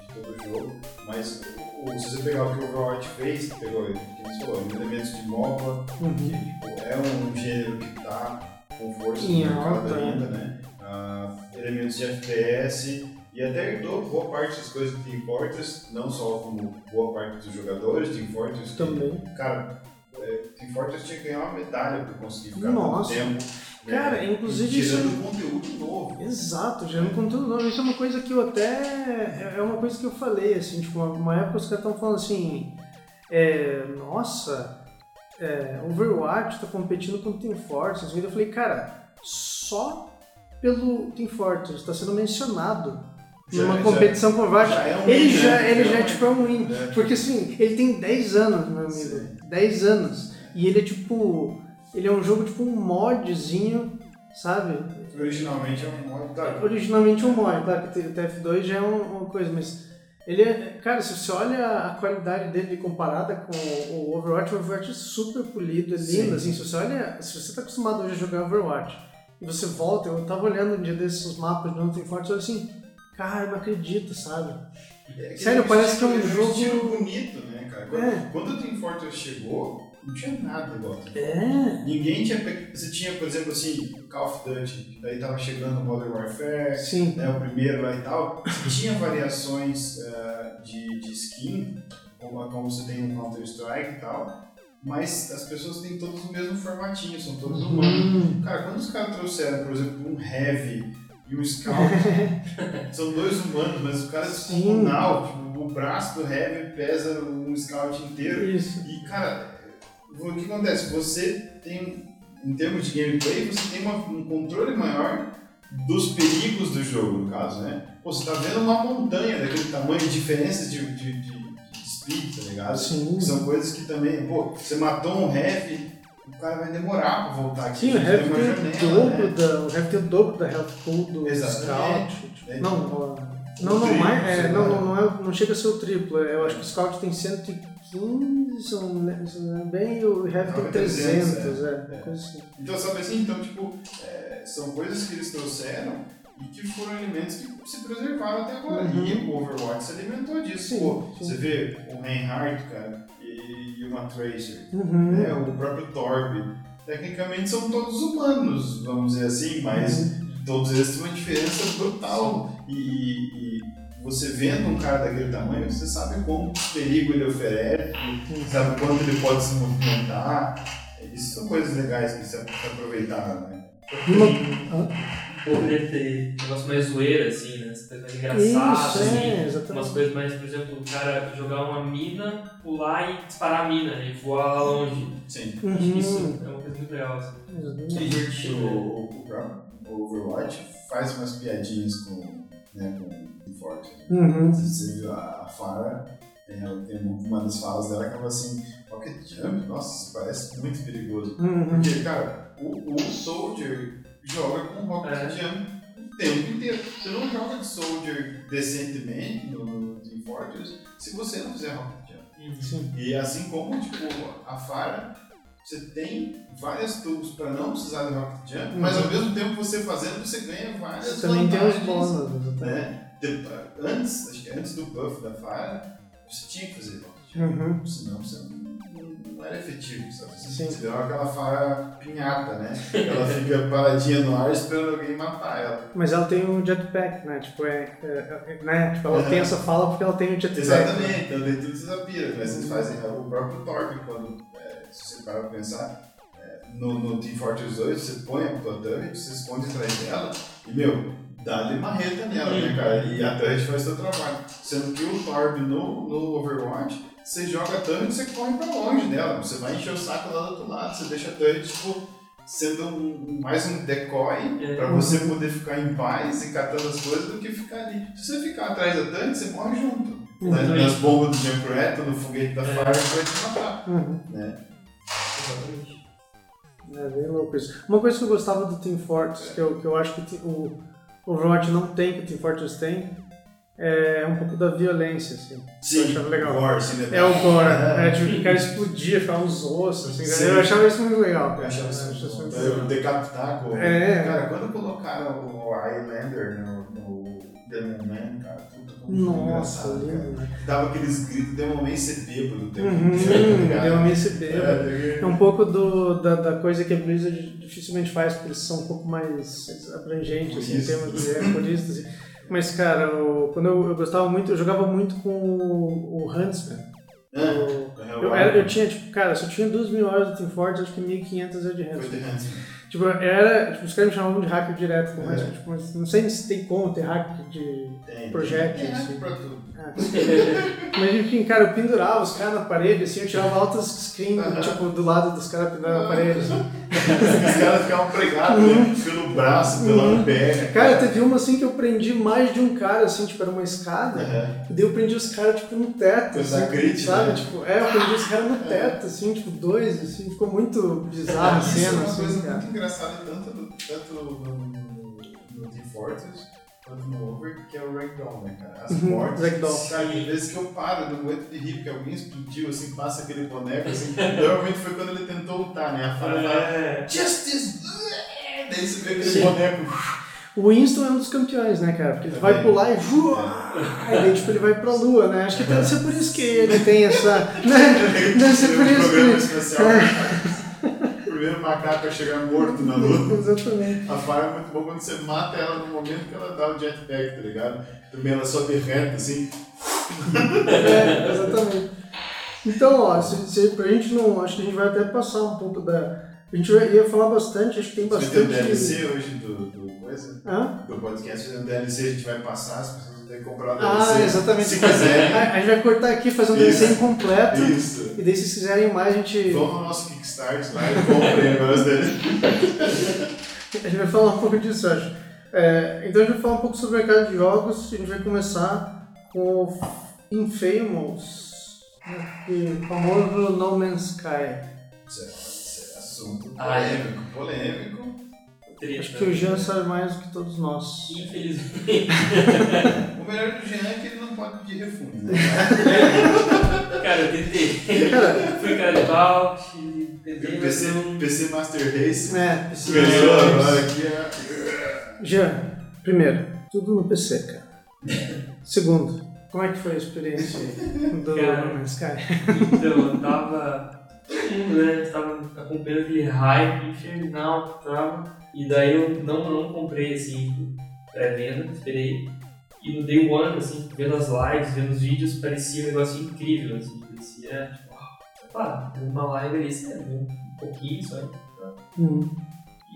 de todo o jogo, mas o- se você pegar o que o Overwatch fez, pegou, que você falou, elementos de MOBA, Uhum. que tipo, é um gênero que está com força no mercado ainda, né? Ah, elementos de FPS e até herdou boa parte das coisas do Team Fortress, não só como boa parte dos jogadores, Team Fortress, que, Também. cara, é, Team Fortress tinha que ganhar uma medalha para conseguir ficar Nossa. tempo. né? Cara, inclusive E isso- conteúdo novo. Exato, gerando conteúdo novo. Isso é uma coisa que eu até. É uma coisa que eu falei, assim, tipo, uma, época os caras estavam falando assim. É, nossa, é, Overwatch tá competindo com o Team Fortress. Eu falei, cara, só pelo Team Fortress tá sendo mencionado numa já- competição com Overwatch. já é um ele já, né? ele Já já é é tipo é um win. É. Porque assim, ele tem 10 anos, meu amigo. Sim. 10 anos. E ele é tipo. Ele é um jogo tipo um modzinho, sabe? Originalmente é um modo da Originalmente um mod, claro que o TF2 já é um- uma coisa, mas ele é. Cara, se você olha a qualidade dele comparada com o Overwatch, o Overwatch é super polido, é lindo, Sim. assim, se você olha. Se você tá acostumado hoje a jogar Overwatch e você volta, eu tava olhando um dia desses mapas de Nothing Forte e eu assim, cara, eu não acredito, sabe? É Sério, parece que é um jogo- estilo bonito, né, cara? Quando, É. quando o Team Fortress chegou, não tinha nada igual. É. Ninguém tinha. Você tinha, por exemplo, assim, Call of Duty, que daí tava chegando o Modern Warfare, Sim. né, o primeiro lá e tal. Você tinha variações ah, de, de skin, como, como você tem no Counter-Strike e tal, mas as pessoas têm todos o mesmo formatinho, são todos humanos. Hum. Cara, quando os caras trouxeram, por exemplo, um Heavy e um Scout, são dois humanos, mas o cara é descomunal, tipo, o braço do Heavy pesa um Scout inteiro. Isso. E, cara, o que acontece? Você tem, em termos de gameplay, você tem uma- um controle maior dos perigos do jogo, no caso, né? Pô, você tá vendo uma montanha daquele tamanho, diferenças de, de, de, de speed, tá ligado? Sim. São coisas que também, pô, você matou um heavy, o cara vai demorar pra voltar aqui. Sim, o Heavy tem o dobro né? da. O Heavy tem o dobro da health pool do Exatamente. Scout. Tipo, É. Não, ó, não, não, triplo, mais, é, não, não, não, é, não chega a ser o triplo. é, Eu acho que o Scout tem 115, se não não engano bem, e o Heavy tem Não, 300, 300, é, é. coisa assim. Então, sabe assim, então, tipo, é, são coisas que eles trouxeram e que foram elementos que se preservaram até agora. Uhum. E o Overwatch se alimentou disso. Sim, Pô, sim. você vê o Reinhardt, cara, uma Tracer, Uhum. né, o próprio Torb. Tecnicamente são todos humanos, vamos dizer assim, mas Uhum. todos eles têm uma diferença brutal. E, e você vendo um cara daquele tamanho, você sabe quão perigo ele oferece, sabe quanto ele pode se movimentar. Isso são coisas legais que você aproveitar, né? Uma- Poder ter um negócio mais zoeira, assim, né? Essa coisa mais engraçada, Isso, assim. é, Umas exatamente. coisas mais, por exemplo, o cara jogar uma mina, pular e disparar a mina e voar lá longe. Sim. Uhum. Isso é uma coisa muito legal, assim. Exatamente. E divertido, né? o, o próprio Overwatch faz umas piadinhas com, né, com o Forte. Uhum. Você viu a, a Farah, ela tem uma das falas dela que ela fala assim, Rocket Jump, nossa, isso parece muito perigoso. Uhum. Porque, cara, o, o Soldier joga com Rocket É. Jump o tempo inteiro. Você não joga de Soldier decentemente no, Team Fortress se você não fizer Rocket Jump. Sim. E assim como tipo, a Farah, você tem várias tools para não precisar de Rocket Jump, mas ao mesmo tempo você fazendo, você ganha várias Também tem os vantagens, bônus. Né? De- antes, acho que antes do buff da Farah, você tinha que fazer Rocket Jump, Uhum. senão você não, não- era efetivo. Sabe? Você, Sim. você deu aquela Farah pinhata, né? Ela fica paradinha no ar esperando alguém matar ela. Mas ela tem o jetpack, né? Tipo, é, é- é- né? tipo ela Uhum. tem essa fala porque ela tem o jetpack. Exatamente, então daí tudo você pira, mas vocês fazem o próprio Torque quando, é, se você parar pra pensar, é, no, no Team Fortress 2 você põe a tua turret, você esconde atrás dela e, meu, dá-lhe marreta nela, né, cara? E a turret faz seu trabalho. Sendo que o Torb no, no Overwatch, você joga a turret e você corre pra longe dela, você vai encher o saco lá do outro lado, você deixa a turret, tipo, sendo um- mais um decoy É. pra você poder ficar em paz e catando as coisas do que ficar ali. Se você ficar atrás da turret, você morre junto. Nas, Uhum. nas bombas do Junkrat, no foguete da É. Fire, vai te matar. Uhum. Né? Exatamente. É bem louco isso. Uma coisa que eu gostava do Team Fortress, que eu, que eu acho que o Overwatch não tem, que o Team Fortress tem, é um pouco da violência, assim. Eu achava legal. Assim, né? É o gore. É. É, tipo, o cara explodia, ficava uns ossos, assim. Sim. Eu achava isso muito legal. Eu achava isso muito muito bom. Eu legal. decapitar com. É. Cara, quando colocaram o Highlander no, no Demon Man, cara, Nossa, lindo? Dava aqueles gritos, Demon Man ser bêbado tempo Uhum, deu uma ligado? MCB. É, É um pouco do, da, da coisa que a Blizzard dificilmente faz, porque eles são um pouco mais abrangentes assim, em termos de é, puristas. assim. Mas, cara, o- quando eu, eu gostava muito, eu jogava muito com o, o Huntsman. É. É, eu, era- eu tinha, tipo, cara, se eu tinha 2 mil horas do Team Fortress, acho que 1.500 é de Foi Huntsman. The Huntsman. Tipo, era, tipo, os caras me chamavam de hacker direto o É. Tipo, mas não sei se tem como ter hacker de Tem. projétil. Tem assim. Ah, Mas enfim, cara, eu pendurava os caras na parede, assim, eu tirava altas screen, Aham. tipo, do lado dos caras pendurados na parede, assim. Os caras ficavam pregados né? pelo braço, pela Uhum. perna. Cara, teve uma assim que eu prendi mais de um cara, assim, tipo, era uma escada. Aham. E daí eu prendi os caras, tipo, no teto. Coisa assim, crítica, Sabe? né? Tipo, é, eu prendi os caras no teto, assim, tipo, dois, assim, ficou muito bizarra a Isso é cena, uma assim, coisa cara. muito engraçada, tanto, no- tanto no, no, no Over, que é o Ragdoll, né, cara? As Uhum, mortes, cara, tem vezes que eu paro, eu não aguento de rir, porque alguém explodiu, assim, passa aquele boneco, assim, normalmente foi quando ele tentou lutar, né? A fala É. Justice! Daí você vê aquele Sim. boneco. O Winston é um dos campeões, né, cara? Porque ele vai Também. pular e. Aí daí, tipo, ele vai pra lua, né? Acho que deve ser por isso que ele tem essa. Né? Deve ser por isso que especial. O primeiro macaco a chegar morto na lua. Exatamente. A Fire é muito bom quando você mata ela no momento que ela dá o jetpack, tá ligado? Também ela sobe reto, assim. É, exatamente. Então, ó, se, se, pra gente não. Acho que a gente vai até passar um pouco da. A gente ia falar bastante, acho que tem Vai ter o bastante. DLC hoje do, do coisa? Hã? Do podcast, um DLC, a gente vai passar, as pessoas que comprar o Ah, DLC. exatamente. Se quiserem. A, gente vai cortar aqui, fazer um DLC Isso. incompleto. Isso. E daí, se vocês quiserem mais, a gente. Vão no nosso Kickstarter lá e comprem agora dele. A gente vai falar um pouco disso, eu acho. É, então a gente vai falar um pouco sobre o mercado de jogos. A gente vai começar com o Infamous, né, o famoso No Man's Sky. Isso é, isso é assunto Ah, é. polêmico, polêmico. Treta. Acho que o Jean sabe mais do que todos nós. Infelizmente. O melhor do Jean é que ele não pode pedir refundo, né? Cara, eu tentei. Cara, Fui cara de pau, tentei, PC, não. PC Master Race. é, PC. Ganhou agora aqui é. Jean, primeiro, tudo no PC, cara. Segundo, como é que foi a experiência do Cara. Sky? Então, eu tava. Todo mundo, né? Tava acompanhando aquele hype infernal que tava. E daí eu não, não comprei assim, pré-venda, esperei. E no day one, assim, vendo as lives, vendo os vídeos, parecia um negócio incrível, assim, parecia, tipo, ah, claro, uma live ali, vê um pouquinho só, Uhum.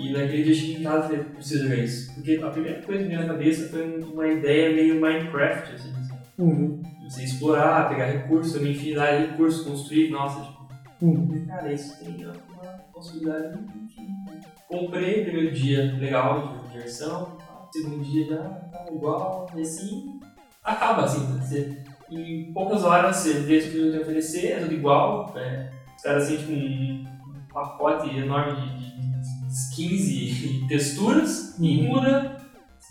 e naquele dia eu cheguei em casa e falei, preciso isso. Porque a primeira coisa que veio na cabeça foi uma ideia meio Minecraft, assim, sabe? Uhum. Você explorar, pegar recursos, também infinidade de recursos, construir, nossa, tipo, Uhum. cara, isso tem uma possibilidade enfim. Comprei primeiro dia, legal, de diversão, segundo dia já tá igual, e assim, acaba assim, você, em poucas horas você vê que o jogo tem a oferecer, é tudo igual, né? os caras têm tipo um pacote enorme de, de- de skins e, texturas, e muda,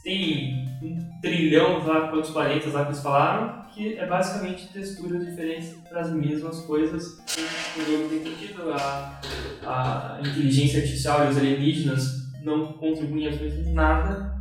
tem um trilhão, sei lá quantos planetas lá que eles falaram, que é basicamente texturas diferentes para as mesmas coisas que o jogo tem sentido. A, a inteligência artificial e os alienígenas não contribuem absolutamente nada.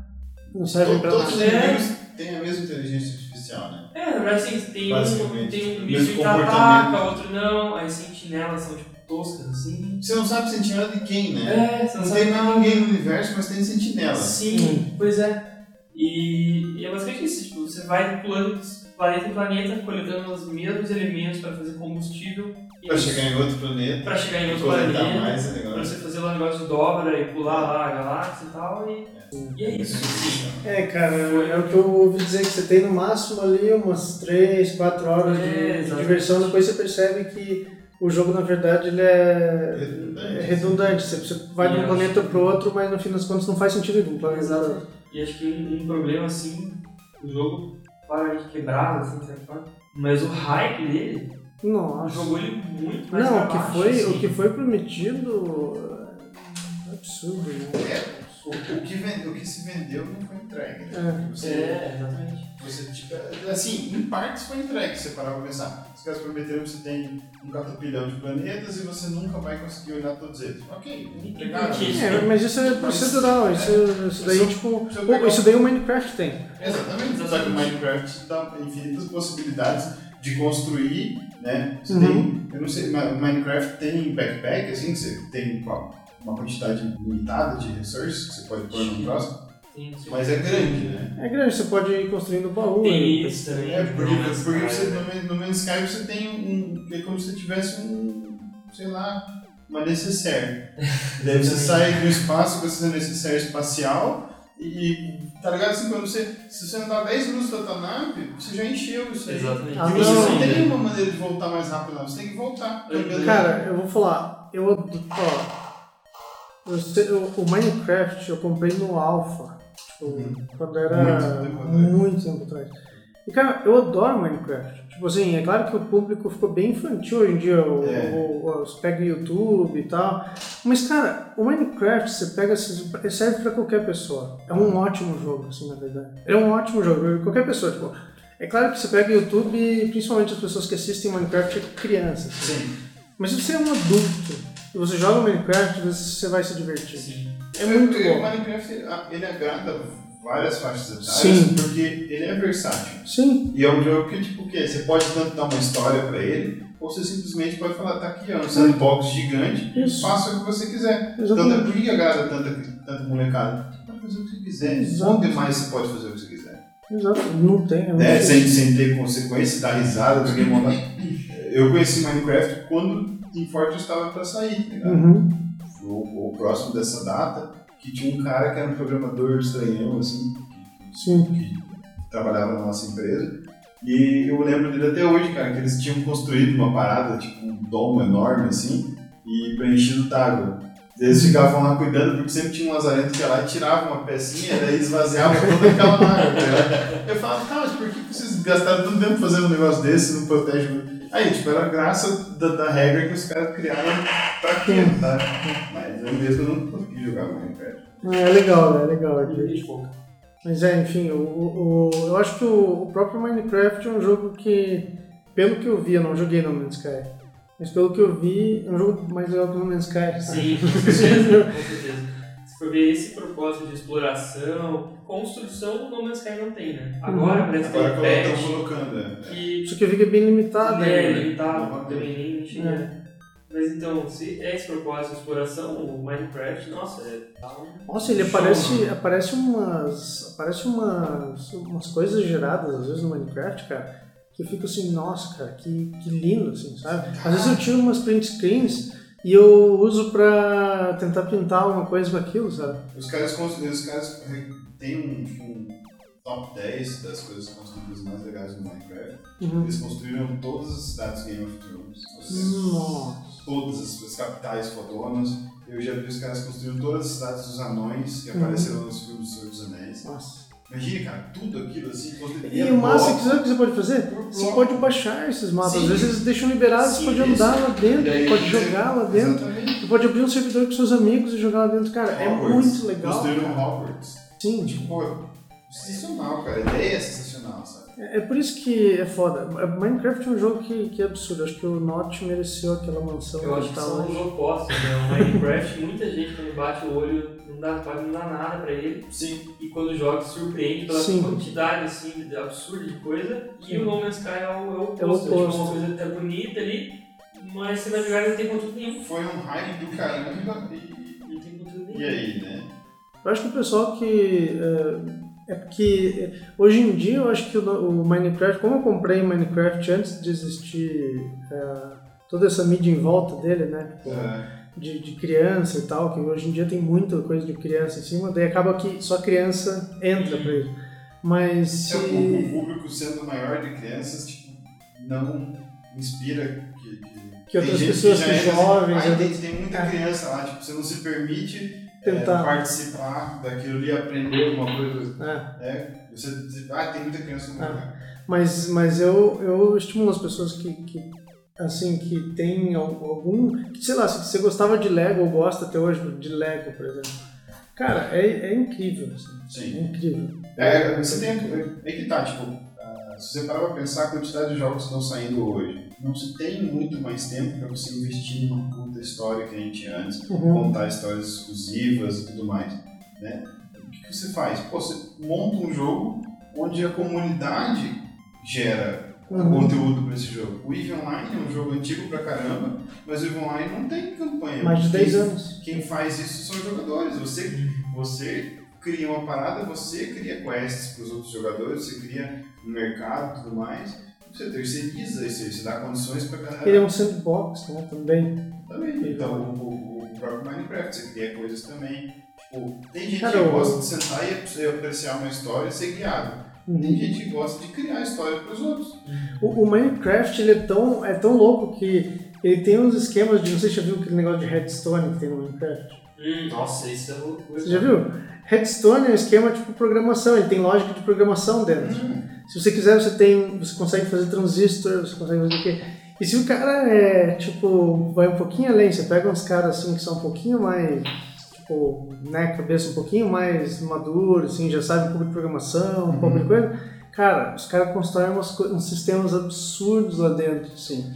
Não serve pra Todos os nada. inimigos têm a mesma inteligência artificial, né? É, na verdade, assim, tem um, tem um bicho que comportamento. ataca, outro não, as sentinelas são tipo toscas assim. Você não sabe sentinela de quem, né? É, você não Não sabe tem mais nada. ninguém no universo, mas tem sentinela. Sim, pois é. E, e é basicamente isso, tipo, você vai pulando planeta em planeta, coletando os mesmos elementos para fazer combustível. e Pra chegar em outro planeta, pra chegar em outro planeta. mais é legal. você fazer lá um negócio de dobra e pular lá a galáxia e tal, e, e é isso. É, cara, é o que eu ouvi dizer, que você tem no máximo ali umas 3, 4 horas de- É, de, exatamente. diversão, depois você percebe que o jogo, na verdade, ele é Redundante. é redundante. Você, você vai de um planeta pro outro, mas no fim das contas não faz sentido ir de um planeta. Exato. E acho que um, um problema assim, o jogo claramente quebrado, assim, de certa forma. Mas o hype dele Nossa. jogou ele muito mais Não, pra o que, baixo, foi, assim. o que foi prometido é absurdo, né? É, o, o que ven- o que se vendeu não foi entregue, né? É. Porque Você, É, exatamente. você, tipo, assim, em partes foi entregue, se você parar pra pensar. Os caras prometeram que você tem um catapilhão de planetas e você nunca vai conseguir olhar todos eles. Ok, entregaram. Quê? É, mas isso é procedural, isso, isso daí, Isso- tipo, isso é pô, legal. isso daí o Minecraft tem. Exatamente, só que o Minecraft dá infinitas possibilidades de construir, né? Você Uhum. tem, eu não sei, o Minecraft tem backpack, assim, que você tem uma uma quantidade limitada de resources que você pode pôr no próximo. Mas é grande, né? É grande, você pode ir construindo baú. Tem né? isso também. É, porque, porque você, né? no, no Man's Sky você tem um. É como se você tivesse um. sei lá. uma necessaire. Daí você sai do espaço com essa necessaire espacial e. tá ligado assim, quando você. Se você andar 10 minutos da tua nave, você já encheu isso aí. Exatamente. Ah, E você não não. tem uma maneira de voltar mais rápido, não. Você tem que voltar. cambiando- Cara, eu vou falar, eu, ó, eu o, o Minecraft eu comprei no Alpha, Uhum. quando era Muito tempo atrás. muito tempo atrás. E cara, eu adoro Minecraft. Tipo assim, é claro que o público ficou bem infantil hoje em dia, o, É. o, o, você pega o YouTube e tal. Mas cara, o Minecraft você pega, ele serve pra qualquer pessoa. É um ótimo jogo, assim, na verdade. É um ótimo jogo, qualquer pessoa, tipo. É claro que você pega o YouTube principalmente as pessoas que assistem Minecraft é crianças. assim. Sim. Mas se você é um adulto e você joga Minecraft, você vai se divertir. Sim. É muito O bom. Minecraft ah, ele agrada várias faixas etárias Sim. porque ele é versátil. Sim, E é um jogo que, tipo, o quê? Você pode tanto dar uma história pra ele, ou você simplesmente pode falar, tá aqui, ó, um sandbox gigante, Isso. faça o que você quiser. Exatamente. por que agrada tanta, tanta molecada? Pode fazer o que você quiser. Exato. Onde mais você pode fazer o que você quiser? Exato. Não tem. É muito Né? Sem, difícil. sem ter consequência, dar risada, ninguém montar. Eu conheci Minecraft quando Team Fortress estava pra sair, tá ligado? Uhum. O, o próximo dessa data, que tinha um cara que era um programador estranhão, assim, Sim. que trabalhava na nossa empresa. E eu lembro dele até hoje, cara, que eles tinham construído uma parada, tipo um domo enorme assim, e preenchido d'água. Eles ficavam lá cuidando, porque sempre tinha um lazarento que ia lá e tirava uma pecinha, daí esvaziava toda aquela água. tá? Eu falava, tá, mas por que vocês gastaram tanto tempo fazendo um negócio desse e não protege? Aí, tipo, era a graça da, da regra que os caras criaram pra quê, tá? Mas eu mesmo não consegui jogar Minecraft. É legal, é legal. é divertido. Mas é, enfim, o, o, eu acho que o, o próprio Minecraft é um jogo que, pelo que eu vi, eu não joguei no Man's Sky, mas pelo que eu vi, é um jogo mais legal que o No Man's Sky. Sim, com certeza. Ver esse propósito de exploração, construção, o No Man's Sky não tem, né? Agora Uhum. parece que Agora tem que patch estão colocando, é. que Só que fica bem limitado. é né? limitado, também nem nem chega. Mas então, se é esse propósito de exploração, o Minecraft, nossa, é. Tá um Nossa, ele show, aparece, mano. aparece umas. Aparece umas. umas coisas geradas às vezes no Minecraft, cara, que eu fico assim, nossa, cara, que, que lindo, assim, sabe? Às vezes eu tiro umas print screens e eu uso pra tentar pintar alguma coisa com aquilo, sabe? Os caras, os caras têm um, tipo, um top 10 das coisas construídas mais legais no Minecraft. Uhum. Eles construíram todas as cidades Game of Thrones. Nossa. todas as, as capitais fodonas. Eu já vi os caras construindo todas as cidades dos anões que Uhum. apareceram nos filmes do Senhor dos Anéis. Nossa. Imagina, cara, tudo aquilo assim. construído E o é que você pode fazer? por Você bloco. pode baixar esses mapas. Às Sim. vezes eles deixam liberados, você pode isso. andar lá dentro, Daí pode você- jogar lá dentro. Exatamente. Você pode abrir um servidor com seus amigos e jogar lá dentro. Cara, é Hogwarts. muito legal. Construíram. Hogwarts. Sim, Tipo, sensacional, cara. A ideia é sensacional, sabe? É é por isso que é foda. Minecraft é um jogo que, que é absurdo. Acho que o Notch mereceu aquela mansão Eu acho que que tá são os opostos, né? O Minecraft, muita gente quando bate o olho não dá, pode não dar nada pra ele. Sim. E quando joga surpreende pela Sim. quantidade assim, de- absurda de coisa. E Sim. o No Man's Sky é o, é o oposto. É o Tipo, oposto. uma coisa é bonita ali, mas você vai jogar e não tem conteúdo nenhum. Foi um hype do caramba e, Não tem conteúdo nenhum. e aí, né? Eu acho que o pessoal que. É, é porque é, hoje em dia eu acho que o, o Minecraft, como eu comprei Minecraft antes de existir é, toda essa mídia em volta dele, né? tipo, É, de, de criança e tal, que hoje em dia tem muita coisa de criança em cima, daí acaba que só criança entra pra ele. Mas se. é o, público sendo maior de crianças, tipo, não inspira que, que, Que outras pessoas que é jovens, "Ai, tem, tem muita É. criança lá, tipo, você não se permite é, Tentar. participar daquilo ali, aprender alguma coisa. É. É, você ah, tem muita criança no Ah. lugar. Mas, mas eu, eu estimulo as pessoas que, que assim, que tem al- algum, que, sei lá, se você gostava de Lego ou gosta até hoje de Lego, por exemplo. Cara, é, é incrível, assim. Sim. É incrível. É, você tem. É que tá, tipo, ah, se você parar pra pensar a quantidade de jogos que estão saindo hoje, não se tem muito mais tempo pra você investir numa puta história que a gente tinha antes, Uhum. contar histórias exclusivas e tudo mais. Né? O que, que você faz? Pô, você monta um jogo onde a comunidade gera Uhum. conteúdo pra esse jogo. O EVE Online é um jogo antigo pra caramba, mas o EVE Online não tem campanha. Mais de 10 Quem- anos. quem faz isso são os jogadores. Você, você cria uma parada, você cria quests para os outros jogadores, você cria um mercado e tudo mais. Você terceiriza isso, você dá condições para galera Ele é um sandbox, né, também. Também. Então, o, o- próprio Minecraft, você cria coisas também. Tipo, tem gente Cara, que eu- gosta de sentar e apreciar uma história e ser guiado. Tem Uhum. gente que gosta de criar história para os outros. O, o Minecraft, ele é tão, é tão louco que ele tem uns esquemas de, não sei se você já viu aquele negócio de redstone que tem no Minecraft. Hum, nossa, isso é loucura. Você já viu? Redstone é um esquema tipo programação, ele tem lógica de programação dentro. Hum, Se você quiser, você tem, você consegue fazer transistor, você consegue fazer o quê? E se o cara é, tipo, vai um pouquinho além, você pega uns caras assim que são um pouquinho mais, tipo, né, cabeça um pouquinho mais maduro, assim, já sabe um pouco de programação, um pouco de coisa, cara, os caras constroem umas, uns sistemas absurdos lá dentro, assim.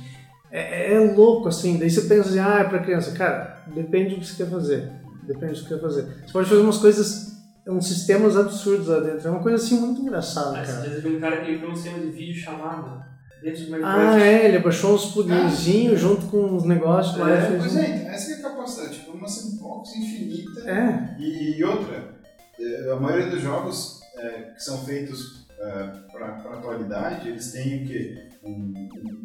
É, é louco, assim, daí você pensa assim, ah, é pra criança. Cara, depende do que você quer fazer. Depende do que você quer fazer. Você pode fazer umas coisas, uns sistemas absurdos lá dentro. É uma coisa assim muito engraçada, cara. Às vezes eu vi um cara que criou um sistema de vídeo chamada Ah, é, ele baixou uns pluginzinhos junto com uns negócios lá É, fez Pois um... é, essa que é a capacidade, tipo, uma sandbox infinita. É, E, e outra, eh, a maioria dos jogos eh, que são feitos para a atualidade, eles têm o quê? Um-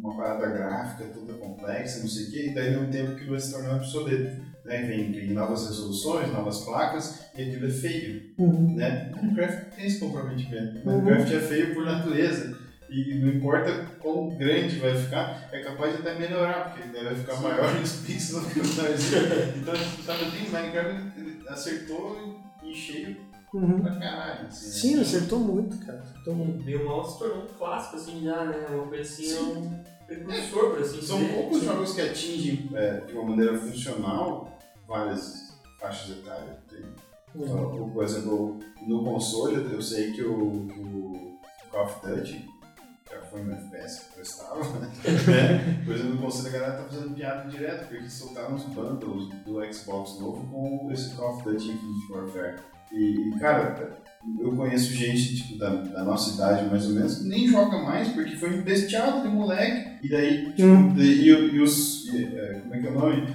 uma parada gráfica toda complexa, não sei o quê, e daí no tempo que vai se tornar obsoleto. Né? Vem, vem novas resoluções, novas placas, e aquilo é feio. uhum. Né? Minecraft tem esse comprometimento. Uhum. Minecraft é feio por natureza. E não importa quão grande vai ficar, é capaz de até melhorar, porque ele vai ficar maior e os pixels vão ficar menores. Então, sabe, tem Minecraft ele acertou em cheio Uhum. pra caralho. Assim, Sim, né? acertou muito, cara. Acertou muito. Bem mal se tornou um clássico assim já, né? Uma coisa assim, é um precursor, por assim São dizer. poucos jogos que atingem é, de uma maneira funcional várias faixas etárias. Tem. Uhum. Então, por exemplo, no console eu sei que o, que o Call of Duty foi um FPS que prestava, né? Por exemplo, no console a galera tá fazendo piada direto, porque soltaram uns bundles do Xbox novo com esse Call of Duty Infinite Warfare. E, cara, eu conheço gente tipo, da, da nossa idade mais ou menos que nem joga mais porque foi empesteado de moleque E daí, tipo, Hum. e, e- os. e, é, como é que é o nome?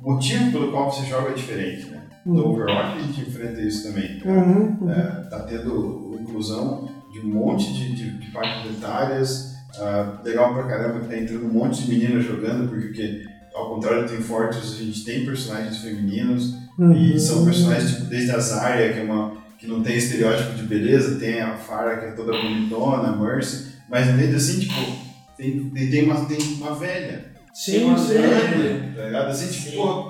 O motivo pelo qual você joga é diferente, né? Uhum. Overwatch a gente enfrenta isso também. Uhum, uhum. É, tá tendo inclusão de um monte de, de, de etárias. ah, legal pra caramba que tá entrando um monte de meninas jogando, porque ao contrário do Fortress, a gente tem personagens femininos Uhum. e são personagens tipo desde a Zarya, que é uma que não tem estereótipo de beleza, tem a Farah que é toda bonitona, a Mercy, mas meio assim, tipo, tem, tem, tem uma, tem uma velha. Sim, uma sim. velha. Tá ligado? Assim, Sim. tipo, pô,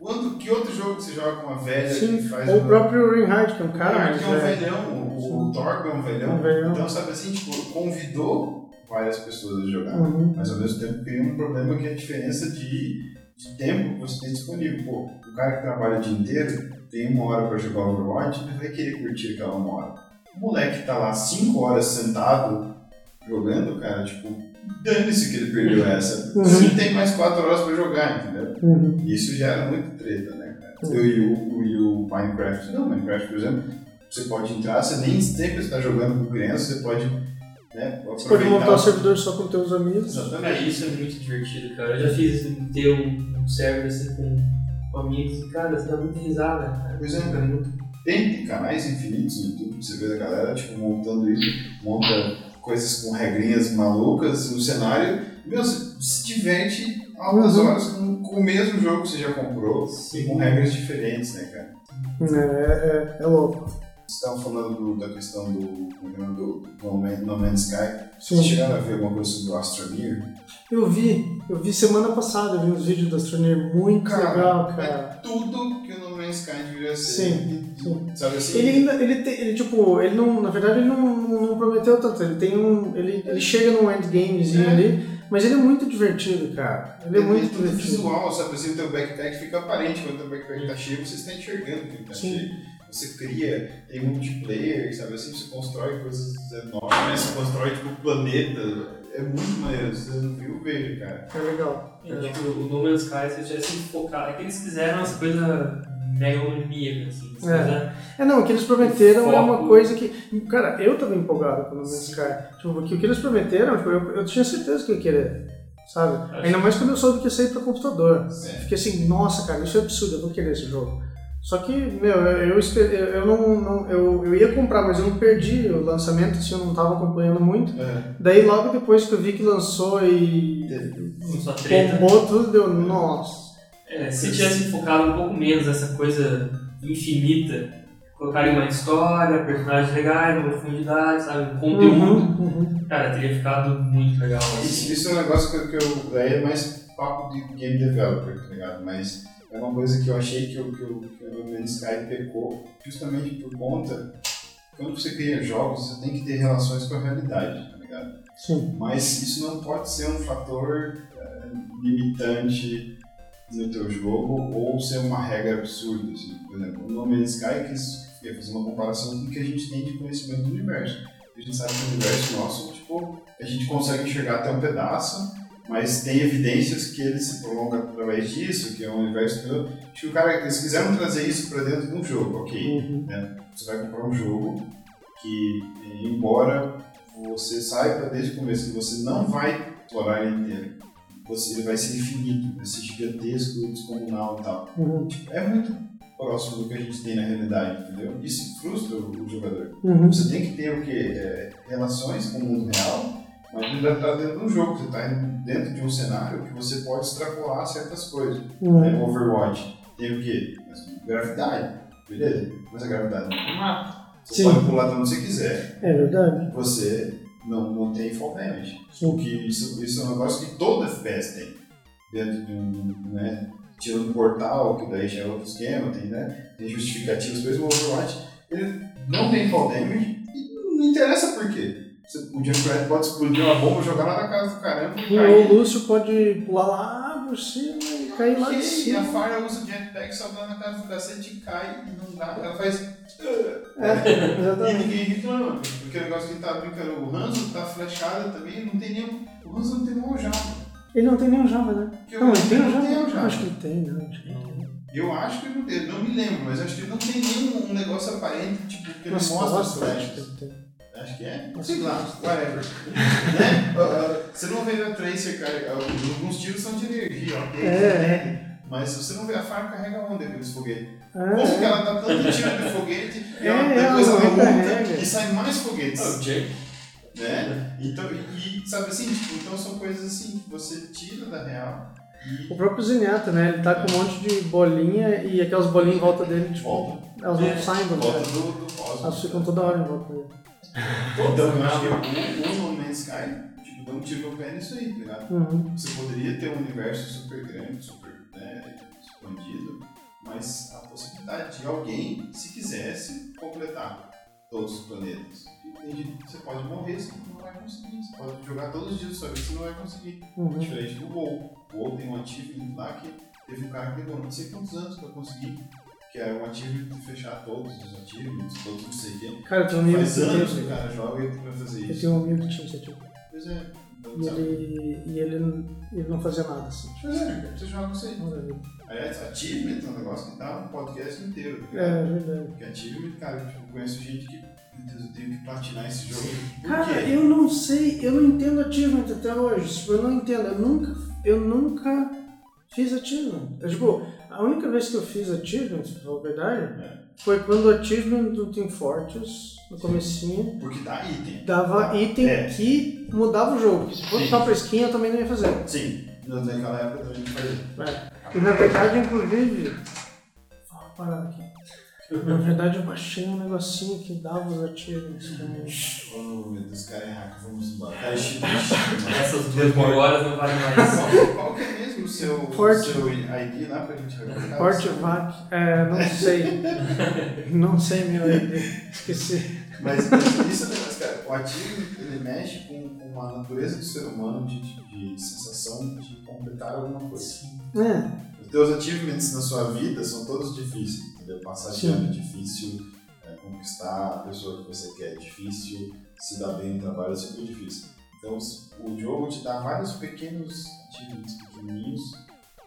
quando, que outro jogo que você joga com uma velha Sim. que faz Ou o uma- próprio Reinhardt, que é um cara mais que é um velhão, o, o é um velhão. Um velhão. Então, sabe assim, tipo, convidou várias pessoas a jogar. Uhum. Mas ao mesmo tempo cria um problema que é a diferença de, de tempo que você tem disponível. Pô, o cara que trabalha o dia inteiro tem uma hora pra jogar Overwatch, ele vai querer curtir aquela uma hora. O moleque que tá lá cinco horas sentado jogando, cara, tipo, dane-se que ele perdeu essa. Uhum. Sim, tem mais quatro horas pra jogar, entendeu? Uhum. E isso gera muito treta, né, cara? Uhum. Eu e o, e o Minecraft, não, Minecraft, por exemplo, você pode entrar, você nem sempre está jogando com criança, você pode, né, Você pode montar um servidor só com teus amigos. Cara, Exatamente. isso é muito divertido, cara. Eu já fiz ter um, server assim com, com amigos e, cara, você dá muita risada, cara. Pois é. Fica muito. Tem, canais infinitos no YouTube, você ver a galera, tipo, montando isso, monta coisas com regrinhas malucas no cenário, meu, você se diverte altas Uhum. horas com, com o mesmo jogo que você já comprou, e com regras diferentes, né, cara? É, é, é louco. Você estava falando do- da questão do, do, do No, Man, no Man's Sky. Sim. Vocês chegaram a ver alguma coisa sobre o Astroneer? Eu vi, eu vi semana passada, eu vi uns vídeos do Astroneer muito Cara, legal, cara. É tudo que o No Man's Sky deveria ser. Sim, sim. Sabe assim? Ele ainda, ele tem, ele tipo, ele não, na verdade ele não, não, prometeu tanto, ele tem um, ele, ele chega num endgamezinho É. ali, mas ele é muito divertido, cara. Ele é muito tudo divertido. visual, sabe assim? O teu backpack fica aparente quando o teu backpack tá cheio, você está enxergando que ele tá Sim. cheio. Você cria, tem multiplayer, sabe assim? Você constrói coisas enormes, você constrói tipo planeta. É muito maneiro. Você não viu, veja, cara. É legal. Eu digo, o No Man's Sky, se eu tivesse focado, é que eles fizeram as coisas megalomaníacas, assim. As É. É, não, o que eles prometeram é uma coisa que. Cara, eu tava empolgado com o No Man's Sky. Tipo, porque o que eles prometeram, tipo, eu, eu tinha certeza que eu ia querer. Sabe? Acho Ainda mais quando eu soube que ia sair pra computador. É. Fiquei assim, nossa, cara, isso é absurdo, eu vou querer esse jogo. Só que, meu, eu, eu, eu, não, não- eu, eu ia comprar, mas eu não perdi o lançamento, assim, eu não tava acompanhando muito. É. Daí logo depois que eu vi que lançou e bombou tudo, deu, nossa. É, se tivesse focado um pouco menos nessa coisa infinita, colocaria uma história, personagens legais, uma profundidade, sabe? Um conteúdo, Uhum, uhum. cara, teria ficado muito legal. Isso, Assim. isso é um negócio que, que eu. Daí é mais papo de game developer, tá ligado? Mas é uma coisa que eu achei que o que o que o Sky pecou, justamente por conta. Quando você cria jogos, você tem que ter relações com a realidade, tá ligado? Sim. Mas isso não pode ser um fator eh, limitante no teu jogo ou ser uma regra absurda. Assim. Por exemplo, o No Man's Sky quis quer fazer uma comparação com o que a gente tem de conhecimento do universo. A gente sabe que o universo nosso, tipo, a gente consegue enxergar até um pedaço, mas tem evidências que ele se prolonga através disso, que é um universo todo. Acho que o cara, eles quiseram trazer isso para dentro de um jogo, ok? Uhum. Você vai comprar um jogo que, embora você saiba desde o começo que você não vai explorar ele inteiro, você, ele vai ser infinito, vai ser gigantesco, descomunal e tal. Uhum. É muito próximo do que a gente tem na realidade, entendeu? Isso frustra o, jogador. Uhum. Você tem que ter o quê? É, relações com o mundo real, mas ainda está dentro de um jogo, você está dentro de um cenário que você pode extrapolar certas coisas. Uhum. Né? Overwatch tem o quê? Gravidade, beleza? Mas a gravidade não te mata. Você Sim. pode pular de onde você quiser, É verdade. você não, não tem fall damage. Sim. Porque isso, isso é um negócio que todo FPS tem. Dentro de um, né? Tirando o portal, que daí já é outro esquema, tem, né? Tem justificativas, mesmo o Overwatch, ele não tem fall damage e não interessa por quê. O Junkrat pode explodir uma bomba, jogar lá na casa do caramba e E o Lúcio pode pular lá por cima e cair lá de Ok, E a cima. Fire usa o jetpack, sobe lá na casa do cacete e cai e não dá. Ela faz. É, E exatamente. ninguém reclama. Porque o negócio que ele tá brincando, o Hanzo tá flechado também, não tem nenhum. O Hanzo não tem nenhum aljava. Ele não tem nenhum Java, né? Porque Não, o ele tem um não tem Java. aljava. Acho que ele tem, né? Acho que ele tem. Eu acho que ele não tem, não me lembro, mas acho que ele não tem nenhum um negócio aparente, tipo, que ele Nas mostra as costas, acho que flechas. Acho que é. Sei lá, é. whatever. né? Você não vê a Tracer carregar. Alguns tiros são de energia, ok? É, Mas você não vê a Far carrega onda aqueles foguetes. Ah, Como que ela dá tanto tiro de foguete e É, ela, ela depois ela recarrega. monta e sai mais foguetes? Ah, Jake. né? Então, e, sabe assim, tipo, então são coisas assim que você tira da real O próprio Zenyatta, né? Ele tá com um monte de bolinha e aquelas bolinhas em volta dele, tipo, volta. elas É, não saem do Volta lugar. do, do cosmos. Elas ficam toda hora em volta dele. Então, eu acho que o, o No Man's Sky, tipo, dá um tiro no pé nisso aí, tá ligado? Uhum. Você poderia ter um universo super grande, super expandido, mas a possibilidade de alguém, se quisesse, completar todos os planetas. Você pode morrer, você não vai conseguir. Você pode jogar todos os dias só que você não vai conseguir. Uhum. Diferente do WoW. O WoW tem um achievement lá que teve um cara que levou não sei quantos anos pra conseguir. Que era um achievement de fechar todos os achievements, todos não sei o quê. Cara, eu tenho um amigo Faz que anos que o cara joga e vai fazer Eu isso. tenho um amigo que tinha esse tipo. Pois é. E ele, e ele, ele não fazia nada assim. Pois é, você joga isso aí. Maravilha. Aliás, achievement é um negócio que dá um podcast inteiro. tá É, ligado? verdade. Porque achievement, cara, tipo, eu conheço gente que. Tenho que platinar esse jogo. Por Cara, quê? eu não sei, eu não entendo achievement até hoje. Tipo, eu não entendo. Eu nunca, eu nunca fiz achievement. Eu, tipo, a única vez que eu fiz achievement, pra falar a verdade, É. foi quando o achievement do Team Fortress, no comecinho, Porque dá item. dava item É. que mudava o jogo. Se fosse Sim. só pra skin, eu também não ia fazer. Sim, naquela época também fazia. É. E na verdade, inclusive. Fala uma parada aqui. Na verdade, eu baixei um negocinho que dava os achievements pra mim. Oh, meu Deus, cara é hack, vamos embora. Cara, é mano. Essas duas mil horas não valem mais. Qual, que é mesmo seu, Port- seu ID lá pra gente recordar? Portvac, é, não sei. não sei meu ID. Esqueci. Mas, isso é cara. O ativo ele mexe com, com a natureza do ser humano de, de, de sensação de completar alguma coisa. É, Os teus achievements na sua vida são todos difíceis, entendeu? Passar de ano é difícil, é, conquistar a pessoa que você quer é difícil, se dar bem no trabalho é sempre difícil. Então o jogo te dá vários pequenos achievements pequenininhos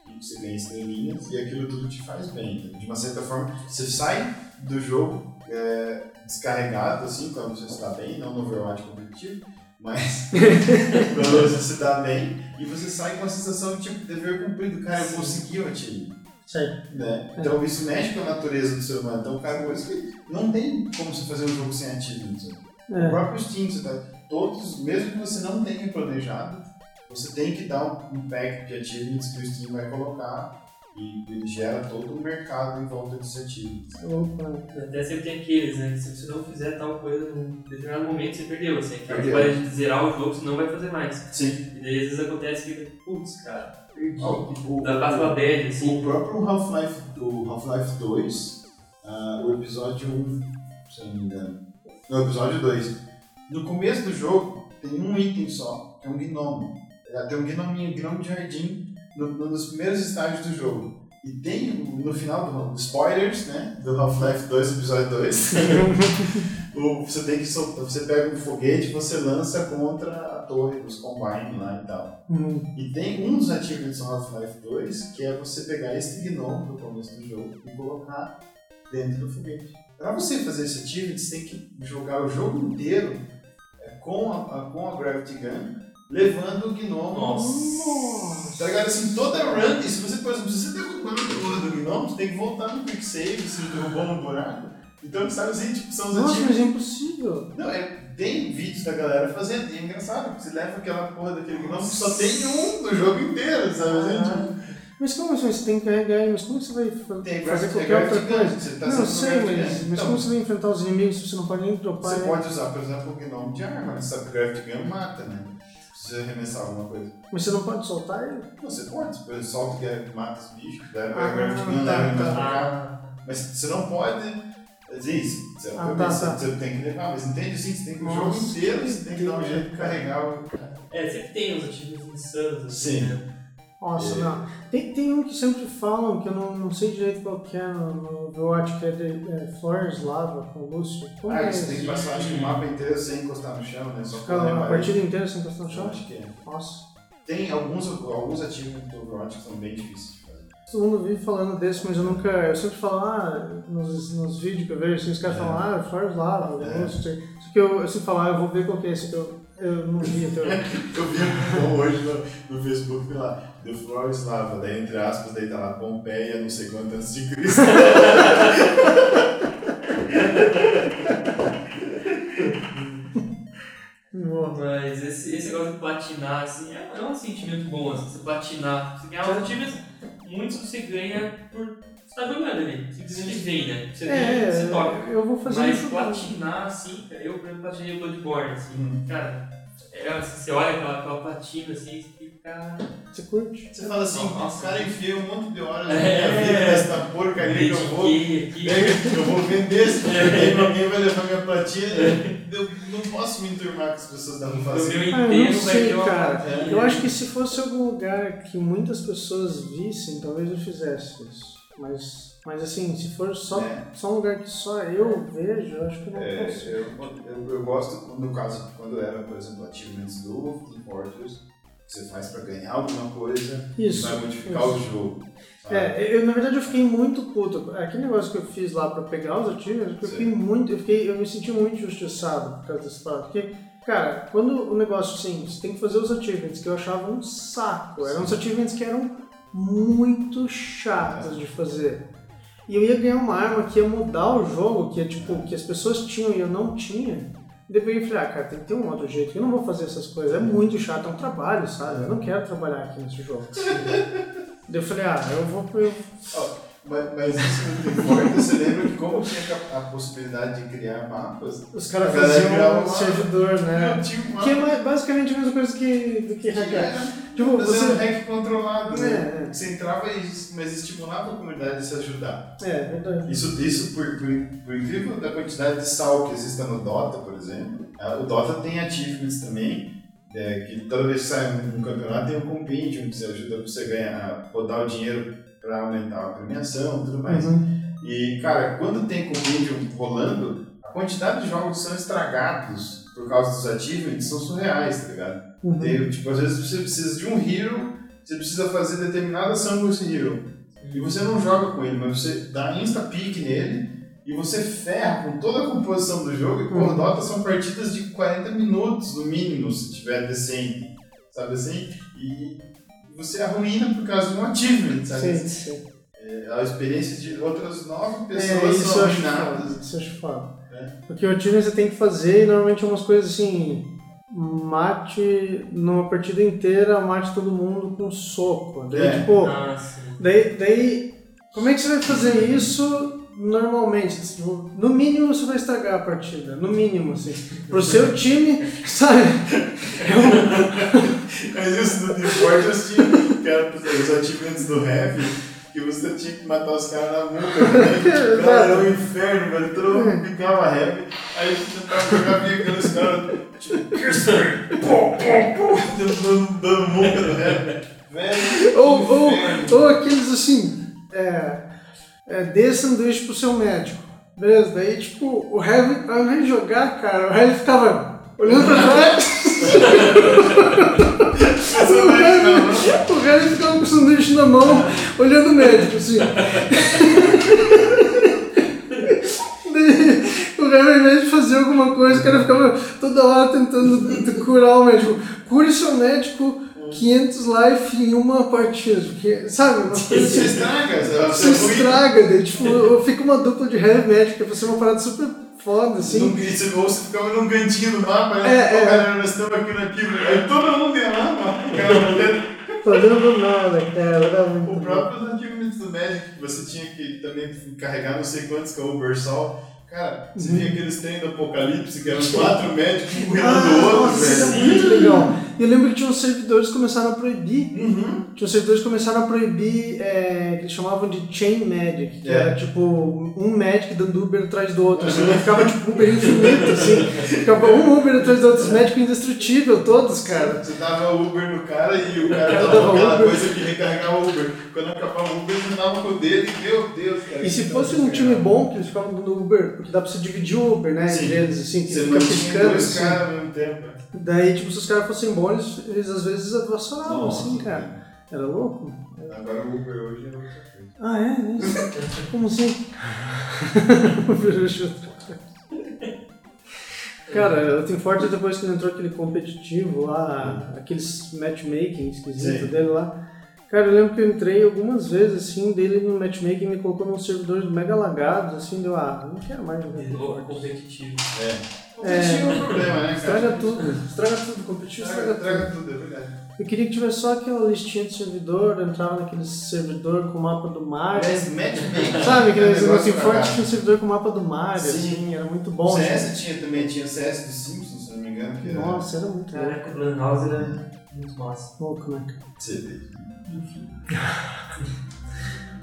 que você ganha estrelinhas e aquilo tudo te faz bem. entendeu? De uma certa forma, você sai do jogo é, descarregado, assim, quando você está bem, não no Overwatch competitivo, mas quando você se dá bem e você sai com a sensação de tipo, dever cumprido. Cara, eu consegui o achievement sei. né? Então isso mexe com a natureza do ser humano. Então, cara, que não tem como você fazer um jogo sem achievements. né? O É. próprio Steam, você tá, todos, mesmo que você não tenha planejado, você tem que dar um, pack de achievements que o Steam vai colocar e ele gera todo o mercado em volta desses achievements. Opa. Até sempre tem aqueles, né? Se você não fizer tal coisa num determinado momento, você perdeu. Assim, que Perdeu. Você vai zerar o jogo, você não vai fazer mais. Sim. E daí às vezes acontece que, putz, cara, perdi. O, pra uma bad, assim. o próprio Half-Life o Half-Life 2, ah, o episódio 1, se não me engano. No episódio 2. No começo do jogo, tem um item só, que é um gnomo. É, Tem um gnominho, gnomo de jardim, no, no- nos primeiros estágios do jogo. E tem no final do spoilers, né? Do Half-Life 2, episódio 2. o, você tem que você pega um foguete e você lança contra a torre dos Combine lá e tal. Hum, E tem um dos achievements do Half-Life 2 que é você pegar esse gnomo do começo do jogo e colocar dentro do foguete. Pra você fazer esse achievement, você tem que jogar o jogo inteiro com, a, com a Gravity Gun, levando o gnomo. Nossa. Tá ligado? Assim, toda run, se você, por exemplo, se você derrubar a porra do gnomo, você tem que voltar no quick save, se derrubou no buraco. Então, sabe assim, tipo, são os Nossa, achievements. mas é impossível. Não, é, tem vídeos da galera fazendo, e é engraçado, porque você leva aquela porra daquele gnomo que só tem um no jogo inteiro, sabe? assim, tipo, Ah, mas como assim? Você tem que carregar aí? Mas como você vai Tem fazer qualquer outra coisa? você tá não, sei, mas, mas Então, como você vai enfrentar os inimigos se você não pode nem dropar? Você né? pode usar, por exemplo, o gnomo de arma, que o Gravity Gun mata, né? Se você arremessar alguma coisa. Mas você não pode soltar ele? Não, você pode, você solta que é- mata os bichos, leva Ah, o Gravity Gun, tá, leva tá. Mas você não pode. Dizer isso, você, Ah, obviamente, tá, tá. você tem que levar, mas entende assim, você tem que o jogo inteiro, você tem que dar um jeito de carregar o. é, sempre tem uns ativos insanos, assim, Sim. né? Nossa, É. não. Tem, tem um que sempre falam, que eu não, não sei direito qual que é no, Overwatch, que é de é, Flores Lava com Lúcio. Como Ah, é você tem que passar acho que o mapa inteiro sem encostar no chão, né? Só fazer a partida inteira sem encostar no Eu chão? acho que é. Nossa. Tem alguns, alguns ativos do Overwatch que são bem difíceis de fazer. todo mundo vive falando desse, mas eu nunca. Eu sempre falo, ah, nos, nos vídeos que eu vejo, assim, os caras É. falam, ah, Flores Lava, É. sei. Só que eu, eu sempre falo, ah, eu vou ver qual que é esse que eu, eu não vi até hoje. Eu vi um hoje no, no Facebook, lá, The Floor is Lava, daí entre aspas, daí tá lá Pompeia, não sei quanto antes de Cristo. Mas esse, esse negócio de patinar, assim, é, é um sentimento bom, assim, você patinar. Você ganhar os times, muitos você ganha por. Você tá jogando ali, simplesmente vem, né? Você É, vem, você toca. eu vou fazer Mas isso. platinar, assim, cara, eu, por exemplo, platinei o Bloodborne, assim, Hum. cara, é, assim, você olha aquela, aquela platina, assim, você curte? Você fala assim, Nossa. o cara enfia um monte de horas na É. minha vida nessa porcaria que eu vou. Aqui. Eu vou vender esse videogame, alguém vai levar minha platina. Eu não posso me enturmar com as pessoas da rua O fazendo. meu Ah, eu não sei, cara. platina. Eu acho que se fosse algum lugar que muitas pessoas vissem, talvez eu fizesse isso. Mas, mas assim, se for só, É. só um lugar que só eu vejo, eu acho que eu não É, consigo. eu, eu, eu gosto, no caso, quando era, por exemplo, achievements do Team Fortress, você faz pra ganhar alguma coisa Isso. vai modificar isso. o jogo. sabe? É, eu, na verdade eu fiquei muito puto. Aquele negócio que eu fiz lá pra pegar os ativos, eu fiquei muito. Eu, fiquei, eu me senti muito injustiçado por causa desse parado. Porque, cara, quando o negócio assim, você tem que fazer os achievements, que eu achava um saco. Eram uns achievements que eram muito chatos de fazer. E eu ia ganhar uma arma que ia mudar o jogo, que é tipo, que as pessoas tinham e eu não tinha. E depois eu falei, ah, cara, tem que ter um outro jeito. Eu não vou fazer essas coisas. É muito chato, é um trabalho, sabe? Eu não quero trabalhar aqui nesse jogo. Daí eu falei, ah, eu vou. Eu... Ó, mas, mas isso não importa, você lembra que como tinha a, possibilidade de criar mapas, Os caras faziam um um servidor, né? um Que é basicamente a mesma coisa que, do que hackear. era Tipo, você. hack controlado, né? É, Você entrava e mas estimulava a comunidade a se ajudar. é, é verdade. Isso, isso por, por, por incrível da quantidade de sal que exista no Dota, por exemplo, ah, o Dota tem achievements também, é, que toda vez que sai um, campeonato tem um compendium que você ajuda você ganhar, a botar o dinheiro para aumentar a premiação e tudo mais. Uhum. E, cara, quando tem compendium rolando, a quantidade de jogos que são estragados por causa dos achievements são surreais, tá ligado? Uhum. Tem, tipo, às vezes você precisa de um hero, você precisa fazer determinada ação com esse hero. E você não joga com ele, mas você dá insta-pick nele e você ferra com toda a composição do jogo. E por Uhum. Dota são partidas de 40 minutos no mínimo, se tiver decente. Sabe assim? E você arruína por causa de um achievement, sabe? Sim, sim. É, a experiência de outras nove É, pessoas isso são arruinadas. Isso eu acho foda. É. Porque o time você tem que fazer e normalmente é umas coisas assim. Mate numa partida inteira, mate todo mundo com soco. Daí, É. tipo. Ah. Daí, daí, como é que você vai fazer isso normalmente? Tipo, No mínimo você vai estragar a partida, no mínimo, assim. Pro seu time, sabe? É Mas isso Team Fortress tinha, que era os achievements do Heavy, que você tinha que matar os caras na né? Tipo, cara, era um inferno, velho. Todo mundo picava Heavy, aí você tentava jogar via aqueles caras, tipo, Kirsten, pô, pô, pô, dando, dando muca no Heavy. Velho, ou, ou, ou aqueles assim, é, é, dê sanduíche pro seu médico. Beleza, daí tipo, o Heavy, ao invés de jogar, cara, o Heavy ficava olhando pra trás. o, Heavy ficava com o sanduíche na mão, olhando o médico, assim. O Heavy, ao invés de fazer alguma coisa, o cara ficava toda hora tentando curar o médico. Cure seu médico 500 life em uma partida. Porque, sabe, uma coisa Você assim. estraga, é ruim. estraga, daí, tipo, fica uma dupla de heavy que vai ser uma parada super foda, assim. Num- você- Ou você ficava num cantinho do mapa, É, né? Pô, é. galera, nós estamos aqui na Kibra. Aí todo mundo ia lá, mano. Fazendo nada, cara, era muito O próprio achievements do Magic, que você tinha que também carregar não sei quantos que é o Ubersol. Cara, você Uhum. via aqueles trem do Apocalipse, que eram quatro médicos um Ah, empurrando o outro, nossa, isso é velho. muito legal. E eu lembro que tinha uns servidores que começaram a proibir. Uhum. Tinha uns servidores que começaram a proibir, é, que eles chamavam de Chain Magic, que É. era tipo um Magic dando Uber atrás do outro, assim, e ficava tipo Uber infinito, assim. Ficava um Uber atrás do outro, os Magic indestrutível, todos, cara. Você dava Uber no cara e o cara, cara dava aquela Uber. coisa que recarregava o Uber. Quando acabava o Uber, ele dava com o dele. Meu Deus, cara. E se fosse um time bom, que eles ficavam dando Uber, porque dá pra você dividir o Uber, né? Entre eles, assim, que Você fica piscando, assim. caras ao mesmo tempo. Daí, tipo, se os caras fossem bons, eles, às vezes avassalavam, assim, cara. Era louco? Agora o Uber hoje é outra coisa. Ah, é? é isso? Como assim? Virou outra coisa. Cara, o Team Fortress depois que ele entrou aquele competitivo lá, aqueles matchmaking esquisito Sim. dele lá. Cara, eu lembro que eu entrei algumas vezes assim, dele no matchmaking me colocou num servidor mega lagados, assim, deu, ah, não quero mais jogar Fortress. competitivo. É. Competitivo é um problema, né, cara? Estraga tudo, estraga tudo, competitivo Estraga, estraga estraga tudo. tudo, é verdade. Eu queria que tivesse só aquela listinha de servidor, eu entrava naquele servidor com o mapa do Mario. Mas matchmaking. Sabe, é aquele um negócio Fortress cagado. tinha um servidor com o mapa do Mario, Sim. assim, era muito O bom. CS tinha também, tinha CS dos Simpsons, se não me engano. Que era... Nossa, era muito louco. Caraca, o Lan House era muito massa. louco, né? Você vê.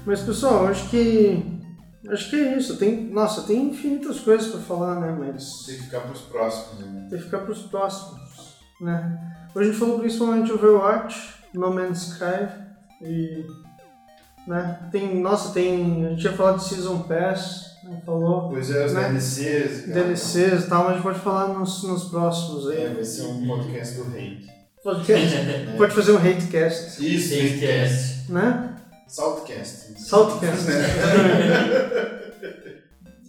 Mas pessoal, acho que. Acho que é isso. Tem, nossa, tem infinitas coisas pra falar, né? Mas Tem que ficar pros próximos, né? tem que ficar pros próximos, né? Hoje a gente falou principalmente Overwatch, No Man's Sky e. Né? Tem, nossa, tem. A gente ia falar de Season Pass, né? falou. Pois é, os Né? DLCs. cara. DLCs e tal, mas a gente pode falar nos, nos próximos aí. É, vai ser um podcast do hate. Podcast. Pode fazer um hatecast, Isso, Hatecast. né? Saltcast. Saltcast.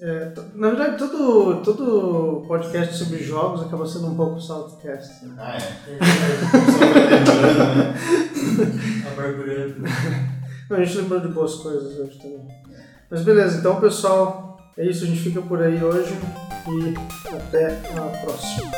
É, na verdade, todo, todo podcast sobre jogos acaba sendo um pouco Saltcast. né? Ah, é. É? Amargurando. Não, a gente lembrou de boas coisas hoje também. Mas beleza, então pessoal, é isso, a gente fica por aí hoje e até a próxima.